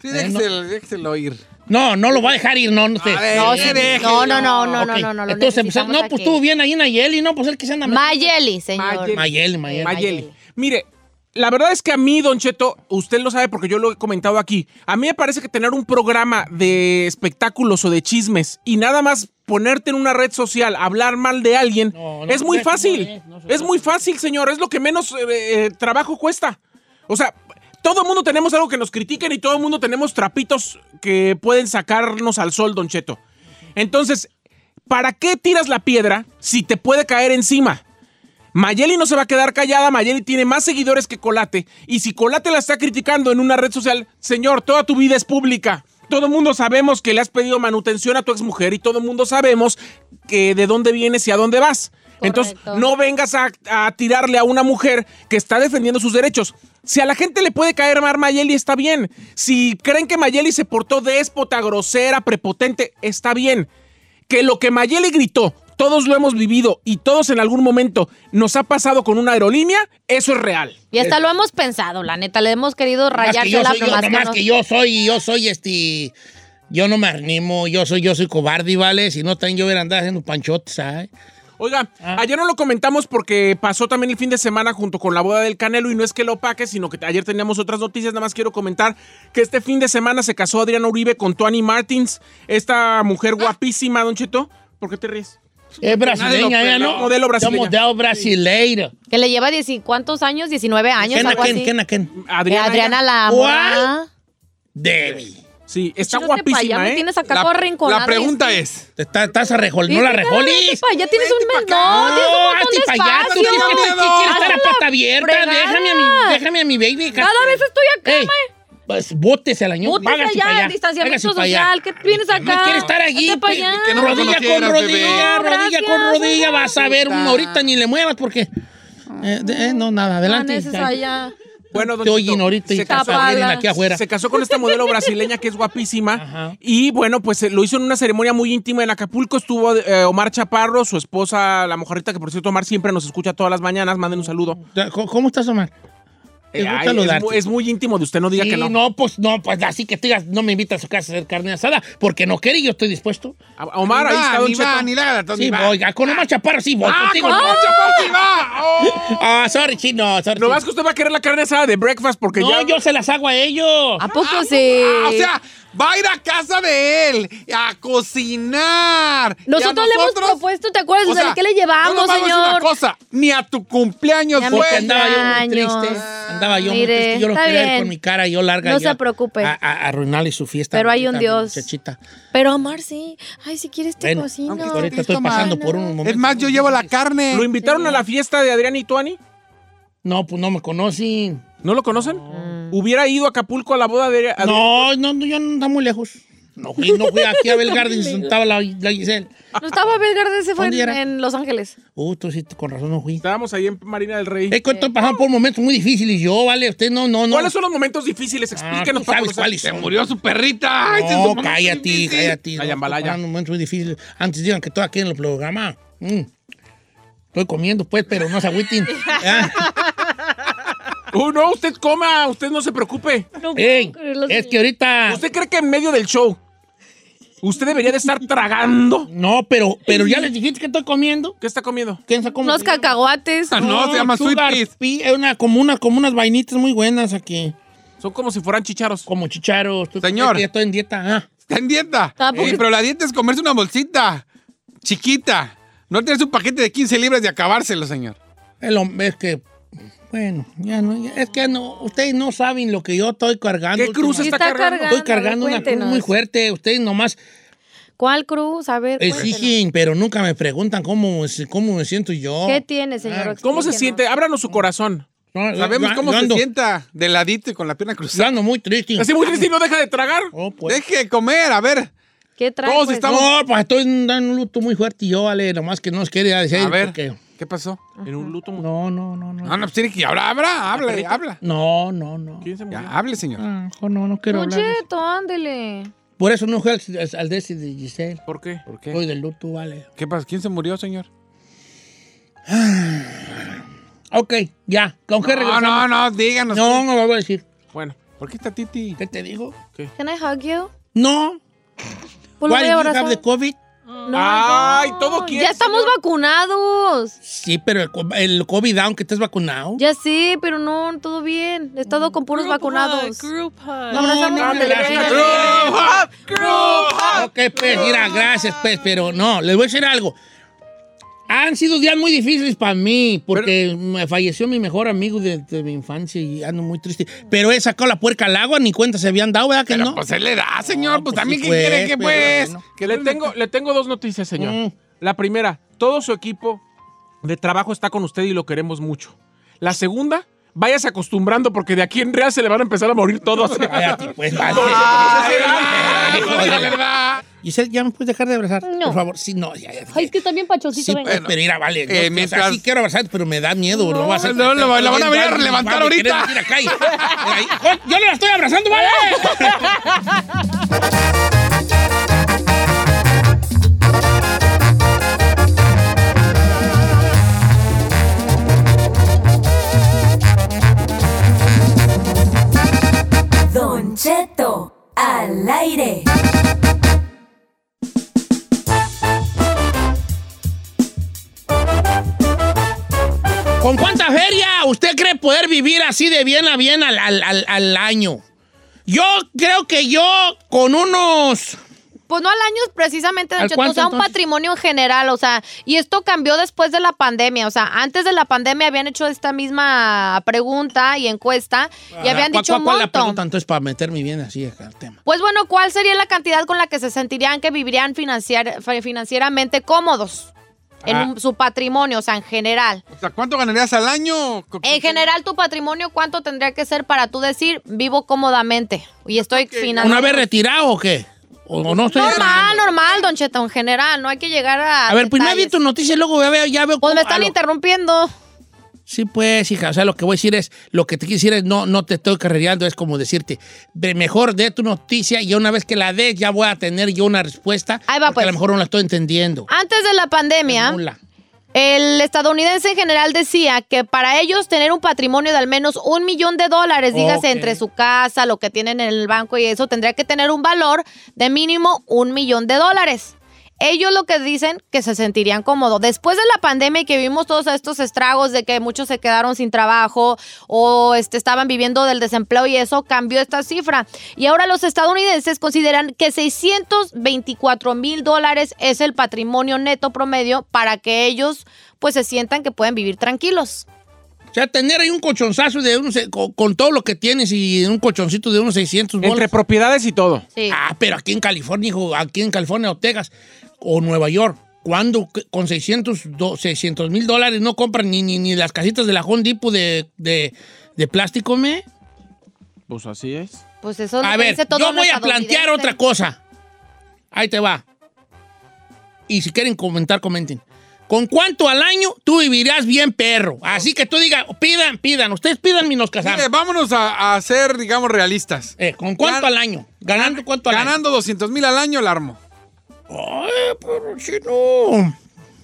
Sí, déjeselo, déjeselo ir. No, no lo voy a dejar ir, no, no sé. A ver, No, sí, no, no, no, no, Ok. no, no, no, lo Entonces, pues, no, pues estuvo bien ahí Nayeli, ¿no? Pues el que se anda Mayeli, señor. Mayeli. Mayeli, Mayeli. Mire, la verdad es que a mí, Don Cheto, usted lo sabe porque yo lo he comentado aquí. A mí me parece que tener un programa de espectáculos o de chismes y nada más ponerte en una red social, hablar mal de alguien, No, no, es muy fácil. es, no se es muy fácil, señor. Es lo que menos eh, eh, trabajo cuesta. O sea, todo el mundo tenemos algo que nos critiquen y todo el mundo tenemos trapitos que pueden sacarnos al sol, Don Cheto. Entonces, ¿para qué tiras la piedra si te puede caer encima? Mayeli no se va a quedar callada, Mayeli tiene más seguidores que Colate. Y si Colate la está criticando en una red social, señor, toda tu vida es pública. Todo el mundo sabemos que le has pedido manutención a tu exmujer y todo el mundo sabemos que de dónde vienes y a dónde vas. Entonces, no vengas a, a tirarle a una mujer que está defendiendo sus derechos. Si a la gente le puede caer mal Mayeli, está bien. Si creen que Mayeli se portó déspota, grosera, prepotente, está bien. Que lo que Mayeli gritó, todos lo hemos vivido y todos en algún momento nos ha pasado con una aerolínea, eso es real. Y hasta lo hemos pensado, la neta, le hemos querido rayar que yo la soy, yo, no- que yo soy, yo soy este. Yo no me animo, yo soy, yo soy cobarde, ¿vale? Si no, también yo hubiera andado haciendo panchotes, ¿sabes? Oiga, Ah. ayer no lo comentamos porque pasó también el fin de semana junto con la boda del Canelo y no es que lo opaque, sino que ayer teníamos otras noticias. Nada más quiero comentar que este fin de semana se casó Adriana Uribe con Tuani Martins, esta mujer guapísima, Don Cheto. ¿Por qué te ríes? Es brasileña, ella, ¿no? Modelo brasileña. Es modelo brasileiro. Que le lleva dieci- ¿cuántos años? 19 años, ¿Quién quién, quién a quién? Eh, Adriana. Adriana la. Debbie. Sí, está Chino, este pa' allá, guapísima, me ¿eh? tienes acá La, arrinconado. la pregunta y- es... Te está- Estás a rejol, no Sí, la sí, rejolis. pa' allá tienes un mes. No, No, tienes un montón hazte de espacio. que quieres estar a pata abierta. Déjame a mi, déjame a mi baby. Cada vez estoy acá, Ey, Pues bótese al año. Bótese allá, para allá. distanciamiento para social, ¿qué vienes No acá? quiere estar allí. Hazte pa' allá. que no rodilla con rodilla, bebé. No, rodilla con gracias, rodilla. oiga. Vas a ver, ahorita ni le muevas porque... eh, eh, no, nada, adelante. Allá. Bueno, Don ahorita se casó, aquí afuera. se casó con esta modelo brasileña que es guapísima. Ajá. Y bueno, pues eh, lo hizo en una ceremonia muy íntima en Acapulco. Estuvo eh, Omar Chaparro, su esposa, la mojarita, que por cierto Omar siempre nos escucha todas las mañanas. Manden un saludo. ¿Cómo cómo estás, Omar? ¿Te Eh, gusta ay, es, muy íntimo de usted, no diga Sí, que no. no, pues no, pues así que te digas, no me invitas a su casa a hacer carne asada, porque no quiere y yo estoy dispuesto. A- Omar, ahí está Don ni va, Cheto. ni la Sí, va. voy, con Omar Chaparro sí voy Ah, contigo. con no. Omar Chaparro sí va. Oh. Ah, sorry, chino, sorry. No más que usted va a querer la carne asada de breakfast porque No, ya... yo se las hago a ellos. ¿A poco sí? Ah, o sea, va a ir a casa de él a cocinar. Y a Nosotros le hemos propuesto, ¿te acuerdas? o sea, ¿Qué le llevamos, a decir una señor? cosa, ni a tu cumpleaños Ni a mi fue. Porque andaba yo muy triste. Andaba yo muy triste. Yo lo quería ver bien. con mi cara yo larga. No yo se preocupe. A, arruinarle su fiesta. Pero hay un Dios. Muchachita. Pero Omar, sí. Ay, si quieres te Bueno, cocino. aunque ahorita estoy pasando por un momento. Es más, yo llevo la carne. ¿Lo invitaron a la fiesta de Adrián y Tuani? No, pues no me conocen. ¿No lo conocen? ¿Hubiera ido a Acapulco a la boda de? No, no, no, yo no ando muy lejos. No fui, no fui aquí a Belgarden, donde [laughs] estaba la, la Giselle. No estaba Belgarde, se fue ¿Dónde en, Los Ángeles. Uh, tú sí, con razón no fui. Estábamos ahí en Marina del Rey. Es que estoy pasando por momentos muy difíciles. Yo, vale, usted no, no, no. ¿Cuáles son los momentos difíciles? Ah, Explíquenos tú sabes cuáles Se murió su perrita. Ay, No, cállate, cállate. Vaya, no, momentos muy difíciles. Antes digan que estoy aquí en el programa. Mm. Estoy comiendo, pues, pero no se agüiten. [laughs] Uh, no, usted coma, usted no se preocupe. Ey, es que ahorita... ¿Usted cree que en medio del show usted debería de estar tragando? No, pero, pero ya les dijiste que estoy comiendo. ¿Qué está comiendo? ¿Quién sabe cómo Unos se llama? cacahuates. Ah, no, se llama Sweet Peas. Pea, Es una, como, una, como unas vainitas muy buenas aquí. Son como si fueran chicharos. Como chicharos. Tú- Señor. Ya estoy en dieta. Ah. Está en dieta. Eh, pero la dieta es comerse una bolsita chiquita. No tienes un paquete de 15 libras de acabárselo, señor. El hom- es que, bueno, ya no, ya- es que no, ustedes no saben lo que yo estoy cargando. ¿Qué cruz está está cargando? cargando. Estoy cargando ver, una cruz muy fuerte. Ustedes nomás ¿Cuál cruz? A ver, exigen, pero nunca me preguntan cómo, cómo me siento yo. ¿Qué tiene, señor? Ah, ¿Cómo se siente? Ábranos su corazón. No, Sabemos yo- cómo yo se sienta de ladito y con la pierna yo cruzada. ando muy triste. Así muy triste y no deja de tragar. Oh, pues. Deje de comer, a ver. ¿Qué trae? Todos pues? estamos- No, pues estoy dando un luto muy fuerte y yo, vale, nomás que no os quería decir. A ver, porque- ¿qué pasó? En un luto. muy- No, no, no, no. No, no, pues tiene que hablar, habla, habla, habla. No, no, no. ¿Quién se murió? Ya, hable, señor. Ah, no, no quiero hablar. de eso. Cheto, ándele. Por eso no fue al, al- de Giselle. ¿Por qué? ¿Por qué? Soy del luto, vale. ¿Qué pasa? ¿Quién se murió, señor? Ok, ya. ¿Con qué No, regresamos? no, no, díganos. No, no lo voy a decir. Bueno. ¿Por qué está Titi? ¿Qué te digo? Can I hug you? No. Pues lo Why you have the COVID? No, Ay, no. todo quiere, Ya estamos señor. vacunados. Sí, pero el, el COVID, aunque estés vacunado. Ya sí, pero no, todo bien. He estado con puros Group vacunados. hug, group hug. No, no, de gracias. verdad. Ok, pues, mira, gracias, pues, pero no, les voy a decir algo. Han sido días muy difíciles para mí, porque me falleció mi mejor amigo de, de mi infancia y ando muy triste. Pero he sacado la puerca al agua, ni cuenta se habían dado, ¿verdad que Pero no? pues él le da, señor. No, pues, pues, también, sí ¿qué fue, quiere que pues? bueno. Que le tengo, le tengo dos noticias, señor. Mm. La primera, todo su equipo de trabajo está con usted y lo queremos mucho. La segunda, váyase acostumbrando porque de aquí en real se le van a empezar a morir todos. [laughs] Cállate, pues, vale. Ay, de verdad. Giselle, ¿ya me puedes dejar de abrazar? No. Por favor. Sí, no, ya, ya. Ay, es que está bien pachosito, Sí, venga. pero mira, vale. Eh, no, o sea, mientras- sí quiero abrazar, pero me da miedo. No, va a ser. no, lo- la van a venir a levantar vale, ahorita. acá y- [laughs] Ahí, Yo no la estoy abrazando, ¿vale? [laughs] Al aire. ¿Con cuánta feria usted cree poder vivir así de bien a bien al- al- al año? Yo creo que yo con unos... Pues no al año precisamente, Don ¿Al Cheto, cuánto, o sea, un entonces? patrimonio en general, o sea, y esto cambió después de la pandemia, o sea, antes de la pandemia habían hecho esta misma pregunta y encuesta y habían ¿Cuál- dicho cuál- un cuál la montón. pregunta entonces para meterme bien así acá al tema? Pues bueno, ¿cuál sería la cantidad con la que se sentirían que vivirían financiar- financieramente cómodos en Ah. un- su patrimonio, o sea, en general? O sea, ¿cuánto ganarías al año? En general, tu patrimonio, ¿cuánto tendría que ser para tú decir vivo cómodamente y estoy financiando? ¿Una vez retirado o qué? ¿O, o no estoy Normal, normal, Don Cheto, en general, no hay que llegar a. A ver, pues me vi tu noticia y luego ya veo, ya veo Pues cómo- me están lo- interrumpiendo. Sí, pues, hija, o sea, lo que voy a decir es, lo que te quiero decir es, no, no te estoy carrereando, es como decirte, mejor dé tu noticia y una vez que la des ya voy a tener yo una respuesta. Ahí va, porque pues. a lo mejor no la estoy entendiendo. Antes de la pandemia, Nula. El estadounidense en general decía que para ellos tener un patrimonio de al menos un millón de dólares, dígase entre su casa, lo que tienen en el banco y eso, tendría que tener un valor de mínimo un millón de dólares. Ellos lo que dicen que se sentirían cómodos. Después de la pandemia y que vimos todos estos estragos de que muchos se quedaron sin trabajo o este, estaban viviendo del desempleo y eso cambió esta cifra. Y ahora los estadounidenses consideran que 624 mil dólares es el patrimonio neto promedio para que ellos pues se sientan que pueden vivir tranquilos. O sea, tener ahí un colchonzazo de unos, con, con todo lo que tienes y un colchoncito de unos 600 Entre bolas. propiedades y todo. Sí. Ah, pero aquí en California, hijo, aquí en California o Texas o Nueva York, cuando con 600 mil dólares no compran ni, ni, ni las casitas de la Home Depot de, de, de plástico, me? Pues así es. Pues eso A que ver, dice todo yo voy a plantear otra cosa. Ahí te va. Y si quieren comentar, comenten. ¿Con cuánto al año tú vivirías bien, perro? Así que tú digas, pidan, pidan. Ustedes pidan y nos casamos. Mire, vámonos a, a ser, digamos, realistas. Eh, ¿Con cuánto Gan- al año? ¿Ganando cuánto al año? Ganando 200 mil al año, la armo. Ay, pero si no.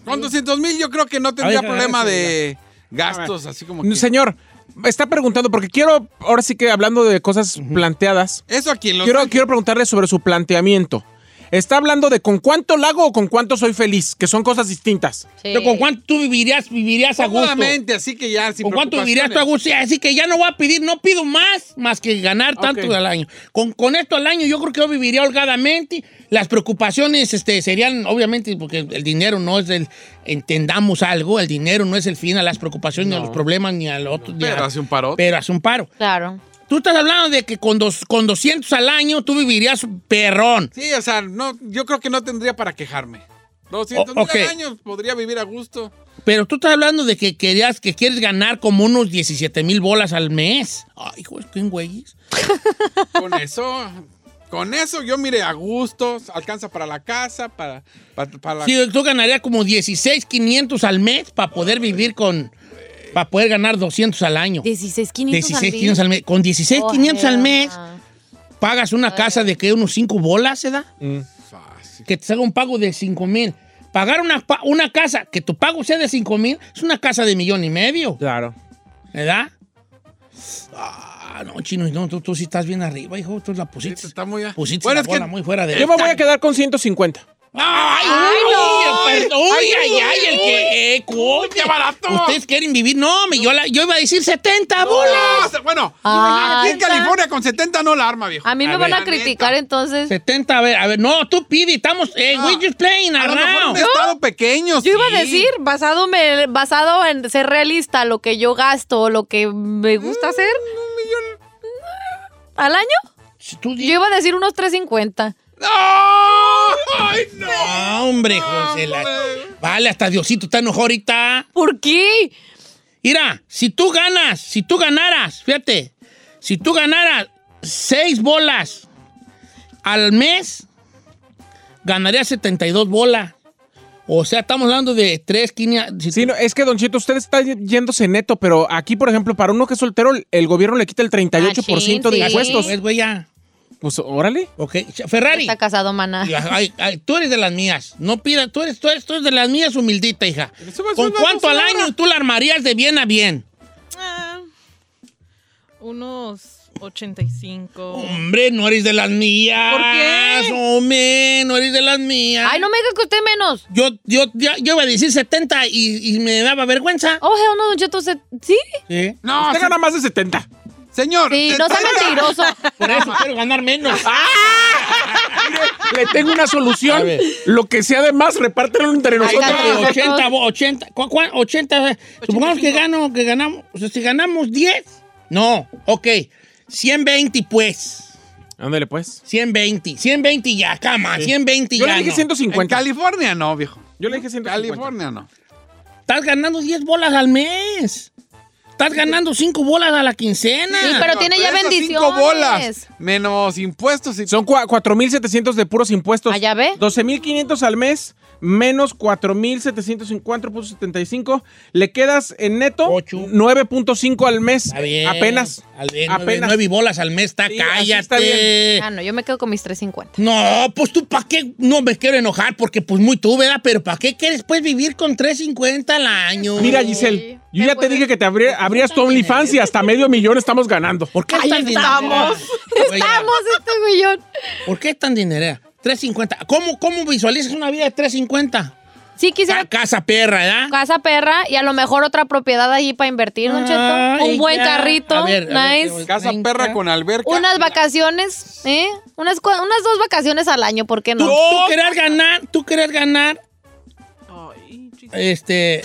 Con 200 mil yo creo que no tendría problema de gastos, así como que... Señor, está preguntando, porque quiero, ahora sí que hablando de cosas planteadas, Eso aquí quiero, quiero preguntarle sobre su planteamiento. ¿Está hablando de con cuánto la hago o con cuánto soy feliz? Que son cosas distintas. Sí. Pero ¿Con cuánto tú vivirías, vivirías a gusto? Así que ya sin ¿Con cuánto vivirías tú a gusto? Así que ya no voy a pedir, no pido más, más que ganar tanto Ok. al año. Con, con esto al año yo creo que yo viviría holgadamente. Las preocupaciones este, serían, obviamente, porque el dinero no es el, entendamos algo, el dinero no es el fin a las preocupaciones, ni a los problemas, ni al otro. ni Pero a- hace un parote. Pero hace un paro. Claro. Tú estás hablando de que con, dos, con 200 al año tú vivirías perrón. Sí, o sea, no, yo creo que no tendría para quejarme. 200 mil O- ok. al año podría vivir a gusto. Pero tú estás hablando de que querías, que quieres ganar como unos 17 mil bolas al mes. Ay, hijo, qué güeyes. [laughs] Con eso, con eso yo mire a gusto, alcanza para la casa, para, para, para la... Sí, tú ganarías como 16,500 al mes para poder vivir con. Para poder ganar 200 al año. 16,500 16,500 al mes. Con 16,500 al mes pagas una casa de que unos 5 bolas, ¿se da? Fácil. Que te salga un pago de 5 mil. Pagar una, una casa que tu pago sea de 5 mil es una casa de millón y medio, Claro. ¿verdad? Ah, no, chino, no, tú, tú sí estás bien arriba, hijo. Tú la pusiste. Está muy... Pusiste Bueno, la es bola que muy fuera de Yo me voy a quedar con 150. ¡Ay, uy, perdón! ¡Uy, ay, ay! El que. Eh, coño. ¡Qué barato! Ustedes quieren vivir. No, me, yo, la- yo iba a decir 70 No, bolas. bueno, Ay, aquí en. California con 70 no la arma, viejo. A mí A me ver. van a La criticar neta. entonces. 70, a ver, a ver. No, tú pide, estamos. Eh, No. we just playing A lo mejor un around. estado pequeño, Yo iba a sí. decir, basado, me- basado en ser realista, lo que yo gasto, lo que me gusta hacer. ¿Al año? Si tú Yo iba a decir unos 350. ¡No! ¡Ay, no! No, hombre, José. la- Vale, hasta Diosito está enojado ahorita. ¿Por qué? Mira, si tú ganas, si tú ganaras, fíjate, si tú ganaras seis bolas al mes, ganarías 72 bolas. O sea, estamos hablando de 3, 500. Sí, no, es que, Don Chito, usted está yéndose neto, pero aquí, por ejemplo, para uno que es soltero, el gobierno le quita el 38% de sí. impuestos. Pues, güey, ya. Pues, órale. Ok, Ferrari. Está casado, maná. Ay, ay, tú eres de las mías. No pidas, tú eres, tú eres, tú eres de las mías, humildita, hija. ¿Con cuánto al año tú la armarías de bien a bien? Ah, unos 85. Hombre, no eres de las mías. ¿Por qué? Hombre, no eres de las mías. Ay, no me diga que usted menos. Yo, yo, yo, yo iba a decir 70 y, y me daba vergüenza. Oh, no, Don Cheto, se- ¿sí? Sí. No, Usted sí, gana más de 70. Señor. Sí, no sea 70. mentiroso. Por eso quiero ganar menos. [laughs] Le tengo una solución. Lo que sea de más, repártelo entre nosotros. Ay, 80, bo- 80, ¿cu- cu- 80, supongamos que gano, que ganamos, o sea, si ganamos 10, no, ok, 120 pues, Ándale, pues. 120, 120 ya, cama, 120 Yo ya. le dije no. 150. En California no, viejo. Yo le dije 150. California no. Estás ganando 10 bolas al mes. Estás ganando 5 bolas a la quincena. Sí, pero tiene ya esas bendiciones. Cinco bolas, menos impuestos y Son cua- 4.700 de puros impuestos. Ah, ¿ya ve? 12.500 al mes, menos 4,754.75. Le quedas en neto Ocho. 9.5 al mes. Está bien. Apenas. Al bien, Apenas. nueve bolas al mes, está, Sí, cállate. está bien. Ah, no, yo me quedo con mis 350. No, pues tú, ¿para qué? No me quiero enojar porque, pues, muy tú, ¿verdad? Pero ¿para qué quieres, pues, vivir con 350 al año? Mira, Giselle, yo ya te dije que te abrí- abrías tu OnlyFans y hasta medio millón estamos ganando. ¿por qué Ahí tan estamos. dinerera? Estamos este millón. ¿Por qué tan dinerera? 350. ¿Cómo, ¿Cómo visualizas una vida de 350? Sí quisiera Ca- Casa perra, ¿verdad? casa perra y a lo mejor otra propiedad ahí para invertir, Don Cheto. Ay, Un buen ya. carrito, A ver, a ver, nice. qué- Casa 30. perra con alberca. Unas vacaciones, ¿eh? Unas, unas dos vacaciones al año, ¿por qué Tú, no? tú querías ganar, tú querías ganar, este,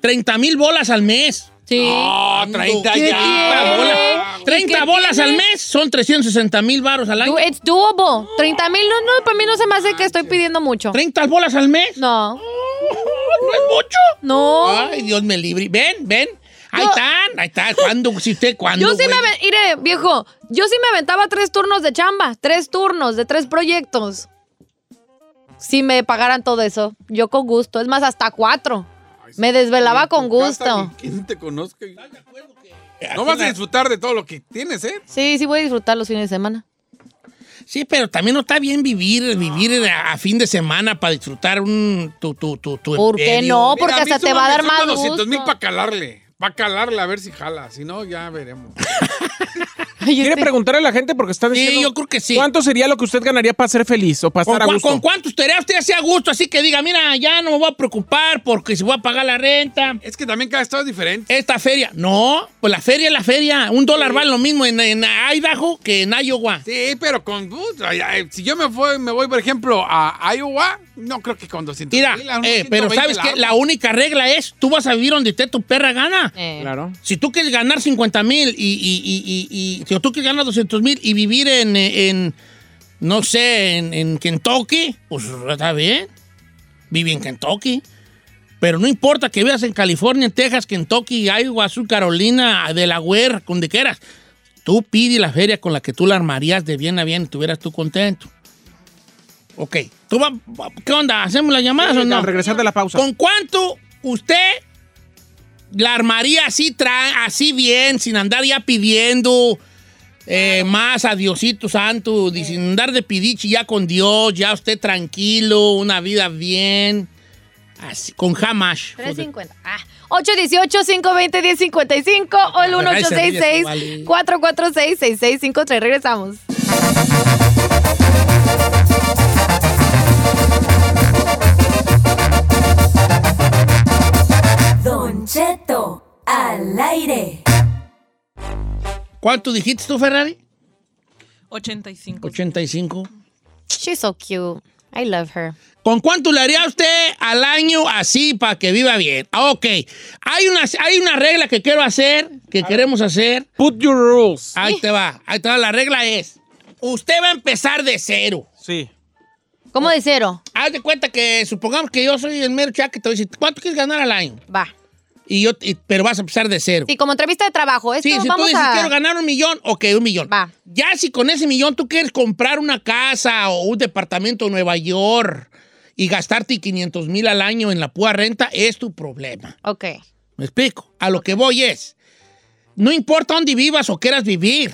30 mil bolas al mes. Sí. No, 30 ¿Qué ya. tiene? bolas. ¿Y 30 qué bolas tiene? al mes son 360 mil baros al año. It's doable. 30 mil, no, no, para mí no se me hace que estoy pidiendo mucho. 30 bolas al mes. No, [laughs] No es mucho. no. Ay, Dios me libre. Ven, ven. Ahí están, ahí está. ¿Cuándo? Si usted, ¿cuándo? Yo sí me, güey? mire, viejo, yo sí me aventaba tres turnos de chamba, tres turnos de tres proyectos. Si me pagaran todo eso, yo con gusto, es más, hasta cuatro. Me desvelaba con gusto. ¿Quién te conozca? Aquí No vas a disfrutar de todo lo que tienes, ¿eh? Sí, sí voy a disfrutar los fines de semana. Sí, pero también no está bien vivir, vivir a, a fin de semana para disfrutar un tu, tu, tu, tu ¿Por qué imperio. no? Porque hasta te va a dar más 200 mil para calarle. Para calarle a ver si jala. Si no, ya veremos. [laughs] ¿Quiere este- preguntarle a la gente? Porque está Sí, diciendo. yo creo que sí. ¿Cuánto sería lo que usted ganaría para ser feliz o para ¿Con, estar a gusto? con cuánto usted usted así a gusto? Así que diga, mira, ya no me voy a preocupar porque si voy a pagar la renta. Es que también cada estado es diferente. Esta feria. No, pues la feria es la feria. Un dólar vale lo mismo en, en Idaho que en Iowa. Sí, pero con. uh, si yo me voy, me voy, por ejemplo, a Iowa, no creo que con 200 Mira, mil, eh, pero 120 ¿sabes qué? largo. La única regla es, tú vas a vivir donde esté tu perra gana. Eh, Claro. Si tú quieres ganar 50 mil y, y, y, y- y- si tú quieres ganar 200 mil y vivir en, en, no sé, en, en Kentucky, pues está bien. Vive en Kentucky. Pero no importa que vivas en California, en Texas, Kentucky, Iowa, Sur Carolina, Delaware, donde quieras. Tú pide la feria con la que tú la armarías de bien a bien y estuvieras tú contento. Ok. ¿Tú va- ¿Qué onda? ¿Hacemos las llamadas o no? Al regresar de la pausa. ¿Con cuánto usted la armaría así, tra- así bien, sin andar ya pidiendo eh, más a Diosito Santo, sin andar de pidichi ya con Dios, ya usted tranquilo, una vida bien, así, con Hamash. 350. Ah, 818-520-1055 o el Ay, se ríe, vale. 1866-446-6653. Regresamos. Don Cheto, al aire. ¿Cuánto dijiste tú, Ferrari? 85. 85. She's so cute. I love her. ¿Con cuánto le haría usted al año así para que viva bien? Ah, Ok, hay una, hay una regla que quiero hacer, que queremos hacer. Put your rules. Ahí te va, ahí te va. La regla es, usted va a empezar de cero. Sí. ¿Cómo de cero? Haz de cuenta que, supongamos que yo soy el mero chaque, te voy a decir, ¿cuánto quieres ganar al año? Va. Y yo, y- pero vas a empezar de cero. Sí, como entrevista de trabajo. Esto Sí, si tú dices, a... quiero ganar un millón, ok, un millón. Va. Ya si con ese millón tú quieres comprar una casa o un departamento en Nueva York y gastarte 500 mil al año en la pura renta, es tu problema. Ok. ¿Me explico? A lo que voy es, no importa dónde vivas o quieras vivir,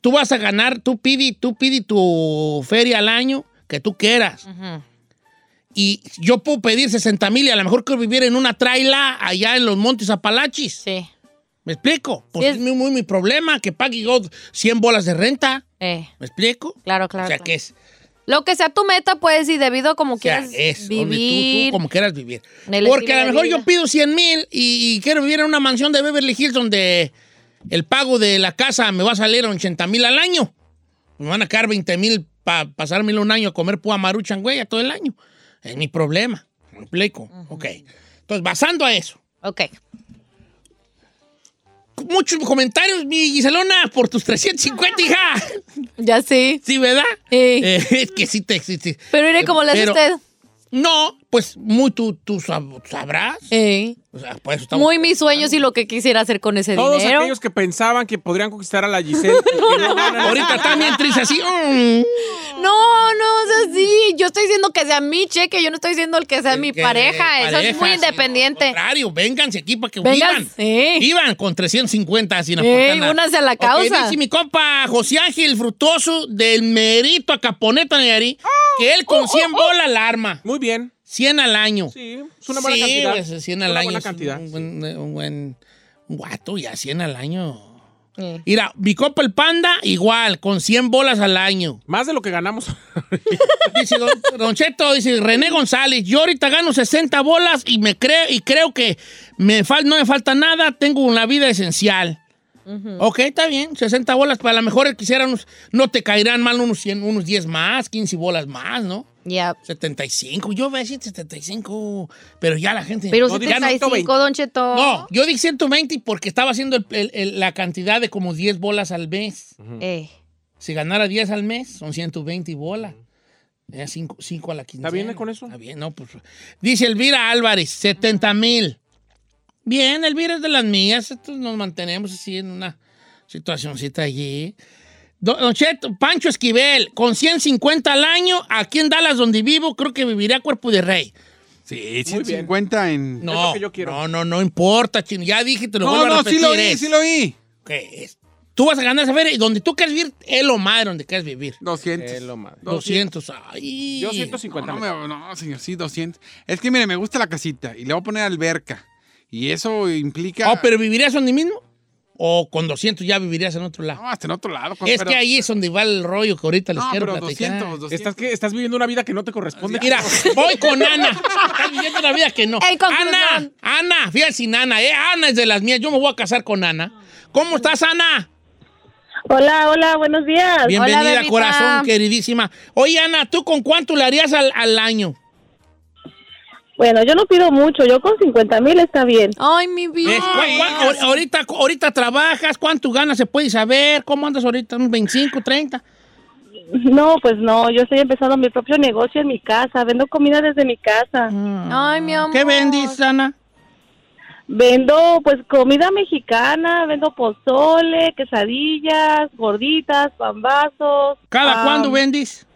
tú vas a ganar, tú pidi, tú pidi tu feria al año que tú quieras. Ujú. Y yo puedo pedir 60 mil y a lo mejor quiero vivir en una traila allá en los Montes Apalachis. Sí. ¿Me explico? Pues Sí, es es- muy, muy mi problema que pague yo 100 bolas de renta. Eh, ¿Me explico? claro, claro. o sea, claro. que es, Lo que sea tu meta, pues, y debido a como o sea, quieras es donde tú- vivir. tú, como quieras vivir. Porque a lo mejor yo pido 100 mil y, y quiero vivir en una mansión de Beverly Hills donde el pago de la casa me va a salir a 80 mil al año. Me van a quedar 20 mil para pasármelo un año a comer pua maruchan, güey, todo el año. Es mi problema. ¿Me explico? Ok. Entonces, basando a eso. Ok. Muchos comentarios, mi Giselona, por tus 350, hija. [laughs] Ya sí. Sí, ¿verdad? Sí. Eh, es que sí te... sí, sí. Pero mire cómo le hace usted. No, pues muy tú, tú sab- sabrás. Eh, O sea, por eso estamos- Muy mis sueños y lo que quisiera hacer con ese Todos dinero. aquellos que pensaban que podrían conquistar a la Giselle. [laughs] Ahorita también triste así. mm. No, no es así. Yo estoy diciendo que sea mi cheque, yo no estoy diciendo el que sea mi Que- pareja. Eso es pareja, muy independiente. al contrario, vénganse aquí para que vivan. sí. Vivan con 350 sin Ey, aportar nada. únanse a la causa. dice mi compa José Ángel Frutoso del Merito a Caponeta Nayarit que él con 100 bolas la arma. Muy bien. 100 al año. Sí, es una buena Sí, cantidad. pues, 100 al Una año. buena es cantidad. Un buen, un buen un guato, ya 100 al año. Sí. Mira, mi compa el panda, igual, con 100 bolas al año. Más de lo que ganamos. [laughs] Dice don, don Cheto, dice René González, yo ahorita gano 60 bolas y me creo y creo que me fal- no me falta nada, tengo una vida esencial. Ok, está bien, 60 bolas, para lo mejor quisiera unos, no te caerán mal unos 100, unos 10 más, 15 bolas más, ¿no? Ya. 75, yo voy a decir 75, pero ya la gente... Pero no, diga, no, 75, Don Cheto. no, yo dije 120 porque estaba haciendo el- el- el- la cantidad de como 10 bolas al mes. Eh. Si ganara 10 al mes, son 120 bolas. 5 a la quincena. bien con eso? Está bien, no, pues. Dice Elvira Álvarez, 70 mil. Bien, Elvira es de las mías. Entonces nos mantenemos así en una situacioncita allí. Don, Cheto, Pancho Esquivel, con 150 al año, aquí en Dallas, donde vivo, creo que viviría cuerpo de rey. Sí, 150 en... No, no, no, no importa, chino. Ya dije, te lo No, vuelvo a no, repetir. sí lo oí, es- sí lo oí. ¿Qué es? Tú vas a ganar esa feria y donde tú quieres vivir, es lo madre donde quieres vivir. 200. Es lo más. 200. Ay. Yo 150. No, no, me- no, señor, sí, 200. Es que, mire, me gusta la casita y le voy a poner alberca. Y eso implica... Oh, pero ¿vivirías donde mismo? ¿O con 200 ya vivirías en otro lado? No, hasta en otro lado. con- es pero- que ahí es donde va el rollo que ahorita les No, quiero pero platicar. 200, 200. Estás, que, estás viviendo una vida que no te corresponde. Mira, [laughs] voy con Ana. Estás viviendo una vida que no. Ana, Ana, fíjate sin Ana, ¿eh? Ana es de las mías. Yo me voy a casar con Ana. ¿Cómo estás, Ana? Hola, hola, buenos días. Bienvenida, corazón, queridísima. Oye, Ana, ¿tú con cuánto le harías al, al año? Bueno, yo no pido mucho, yo con 50 mil está bien. Ay, mi vida. ¿Ves? ¿Cuá- cuá- ahor- ahorita, ahorita trabajas, ¿cuánto ganas? ¿Se puede saber? ¿Cómo andas ahorita? ¿Un 25, 30? No, pues no, yo estoy empezando mi propio negocio en mi casa, vendo comida desde mi casa. Ay, mi amor. ¿Qué vendís, Ana? Vendo pues comida mexicana, vendo pozole, quesadillas, gorditas, pambazos. ¿Cada ah, cuándo vendís?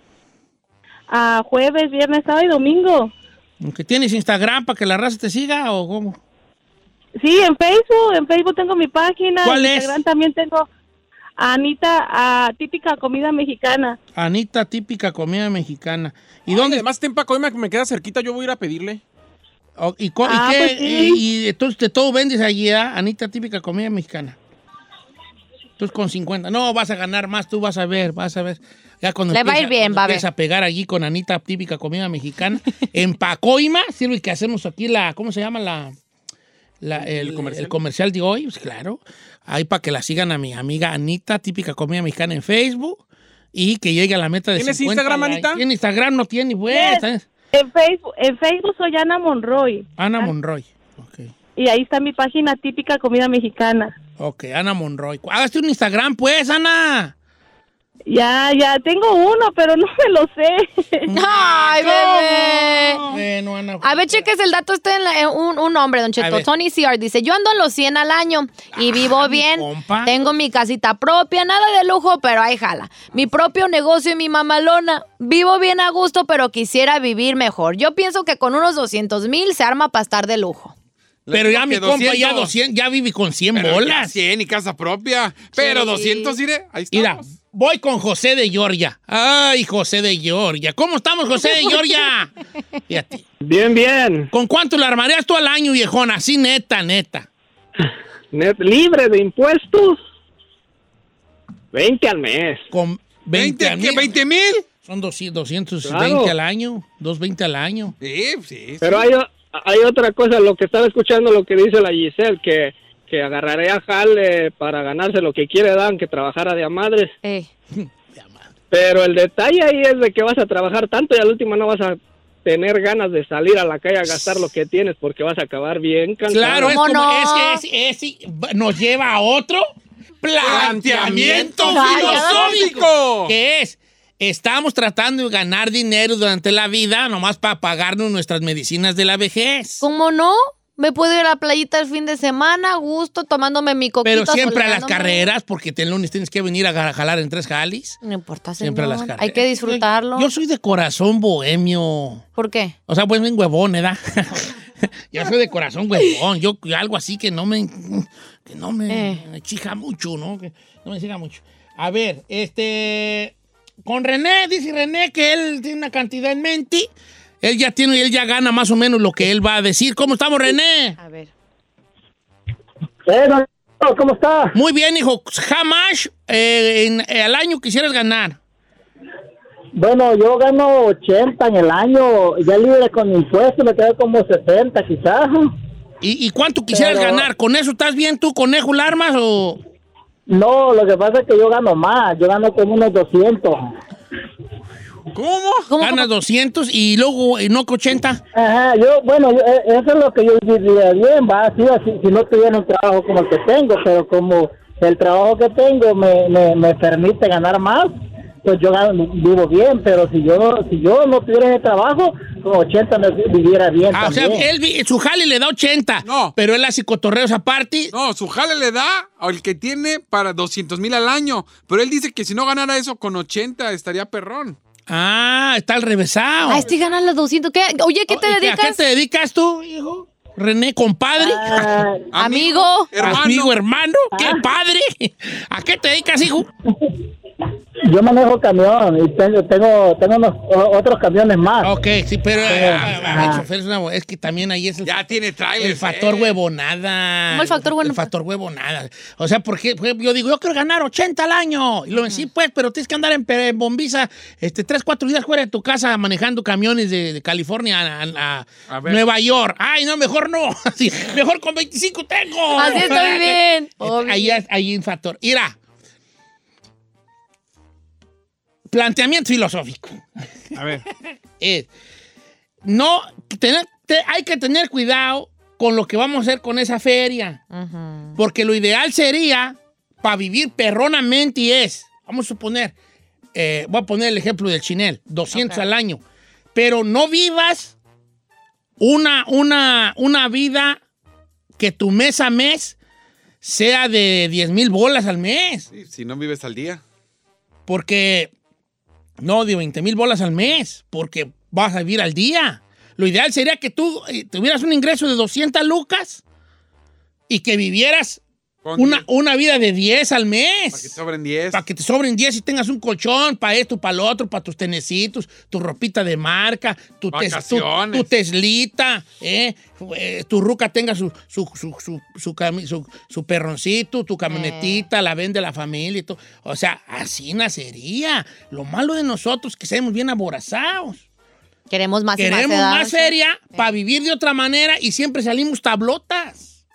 A jueves, viernes, sábado y domingo. ¿Que tienes Instagram para que la raza te siga o cómo? Sí, en Facebook, en Facebook tengo mi página. ¿Cuál en es? Instagram también tengo Anita, a típica comida mexicana. Anita, típica comida mexicana. ¿Y ¿Y dónde? Además, Tempa, hoy me, me queda cerquita, yo voy a ir a pedirle. ¿Y, Ah, qué? pues sí. y, y entonces te todo vendes allí, ¿ah? Anita, típica comida mexicana. Entonces con 50. No, vas a ganar más, tú vas a ver, vas a ver. Ya cuando Le va a ir bien, va a ver. empieces a pegar allí con Anita, típica comida mexicana. en Pacoima, sirve que hacemos aquí la, ¿cómo se llama la? la- el, el comercial? de hoy, pues claro. Ahí para que la sigan a mi amiga Anita, típica comida mexicana en Facebook. Y que llegue a la meta de ¿Tienes 50 Instagram. Anita? ¿Tiene Instagram? No tiene, güey. Yes. En Facebook, en Facebook soy Ana Monroy. Ana Monroy. Ok. Y ahí está mi página típica comida mexicana. Ok, Ana Monroy. Hágase un Instagram, pues, Ana. Ya, ya, tengo uno, pero no me lo sé. [laughs] Ay, bebé. Bueno, Ana. A ver, cheques el dato, está en la- en un, un hombre, don Cheto. ver. Tony CR dice, yo ando en los 100 al año y vivo mi bien. compa. Tengo mi casita propia, nada de lujo, pero ahí jala. Mi propio negocio y mi mamalona. Vivo bien a gusto, pero quisiera vivir mejor. Yo pienso que con unos 200 mil se arma para estar de lujo. Pero ya que mi compa ya 200. 200, ya vive con 100 Pero ya bolas. 100 y casa propia. Pero 200, iré. Ahí Mira, estamos. Voy con José de Georgia. Ay, José de Georgia. ¿Cómo estamos, José de [laughs] Georgia? Fíjate. Bien, bien. ¿Con cuánto la armarías tú al año, viejona? Así neta, neta. Net- libre de impuestos. 20 al mes. Con 20, 20, al ¿qué? mil. 20 mil. Son 200, 220 Claro. al año. 220 al año. Sí, sí. Pero hay, hay otra cosa, lo que estaba escuchando, lo que dice la Giselle, que, que agarraría jale para ganarse lo que quiere Dan, que trabajara de a madres. Eh. [laughs] Pero el detalle ahí es de que vas a trabajar tanto y al último no vas a tener ganas de salir a la calle a gastar lo que tienes porque vas a acabar bien cansado. Claro, es ¿Cómo como, no? es, es, es- nos lleva a otro planteamiento Planteamiento filosófico. Que es, estamos tratando de ganar dinero durante la vida nomás para pagarnos nuestras medicinas de la vejez. ¿Cómo no? Me puedo ir a la playita el fin de semana, a gusto, tomándome mi coquito. Pero siempre a las carreras, porque el lunes tienes que venir a jalar en tres jalis. No importa, señor. Siempre a las carreras. Hay que disfrutarlo. Yo soy de corazón bohemio. ¿Por qué? O sea, pues bien huevón, ¿verdad? [laughs] Yo soy de corazón huevón. Yo algo así que no me. que no me Eh. chija mucho, ¿no? Que no me siga mucho. A ver, este. Con René, dice René que él tiene una cantidad en mente. Él ya tiene, él ya gana más o menos lo que él va a decir. ¿Cómo estamos, René? A ver. ¿Cómo está? Muy bien, hijo. Jamás eh, en- eh, al año quisieras ganar. Bueno, yo gano 80 en el año, ya libre con impuestos, me quedo como 70 quizás. ¿Y, y cuánto quisieras Pero- ganar? ¿Con eso estás bien tú, conejo Larmas, o...? No, lo que pasa es que yo gano más, yo gano como unos 200. ¿Cómo? Ganas 200 y luego eh, no que 80. Ajá, yo, bueno, yo- eh, eso es lo que yo diría bien, va, así, así, si no tuviera un trabajo como el que tengo, pero como el trabajo que tengo me, me, me permite ganar más, pues yo gano- vivo bien, pero si yo si yo no tuviera ese trabajo, con 80 me viviera bien Ah, o sea, él, su jale le da 80. No. Pero él hace cotorreos aparte. No, su jale le da al que tiene para 200 mil al año. Pero él dice que si no ganara eso con 80 estaría perrón. Ah, está al revésado. Ah, este gana los 200. ¿Qué? Oye, ¿qué te ¿Y dedicas? ¿A qué te dedicas tú, hijo? René, compadre. Ah, [laughs] Amigo. Amigo, hermano. ¡Qué padre! ¿A qué te dedicas, hijo? [laughs] Yo manejo camión y tengo tengo tengo unos otros camiones más. Ok, sí, pero Eh, el ah. chofer es, una- es que también ahí es el, Ya tiene trailers. el factor eh. huevonada. ¿Cómo el factor El factor huevonada. O sea, porque yo digo, yo quiero ganar 80 al año. Y lo sí, pues, pero tienes que andar en, en bombiza este, 3, 4 días fuera de tu casa manejando camiones de, de California a, a- a. Nueva York. Ay, no, mejor no. [laughs] Mejor con 25 tengo. Así estoy bien. Ahí es- ahí hay un factor. Mira. Planteamiento filosófico. A ver. [laughs] es, no, tener- te- hay que tener cuidado con lo que vamos a hacer con esa feria. Porque lo ideal sería, para vivir perronamente, y es, vamos a suponer, eh, voy a poner el ejemplo del chinel, 200 al año. Pero no vivas una, una, una vida que tu mes a mes sea de 10 mil bolas al mes. Sí, si no vives al día. Porque, no, de 20 mil bolas al mes, porque vas a vivir al día. Lo ideal sería que tú eh, tuvieras un ingreso de 200 lucas y que vivieras una, una vida de 10 al mes. Para que sobren 10. Para que te sobren 10 y tengas un colchón para esto, para lo otro, para tus tenecitos, tu ropita de marca, tu, tes- tu, teslita, ¿eh? Eh, tu ruca tenga su, su, su, su, su cami- su- su perroncito, tu camionetita, la vende la familia y todo. O sea, así nacería. Lo malo de nosotros es que seamos bien aborazados. Queremos más y más Queremos edad, más sí. feria para vivir de otra manera y siempre salimos tablotas.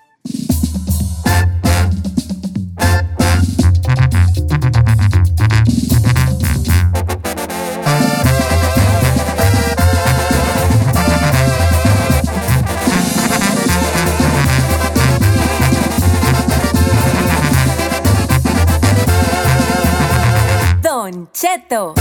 Cheto.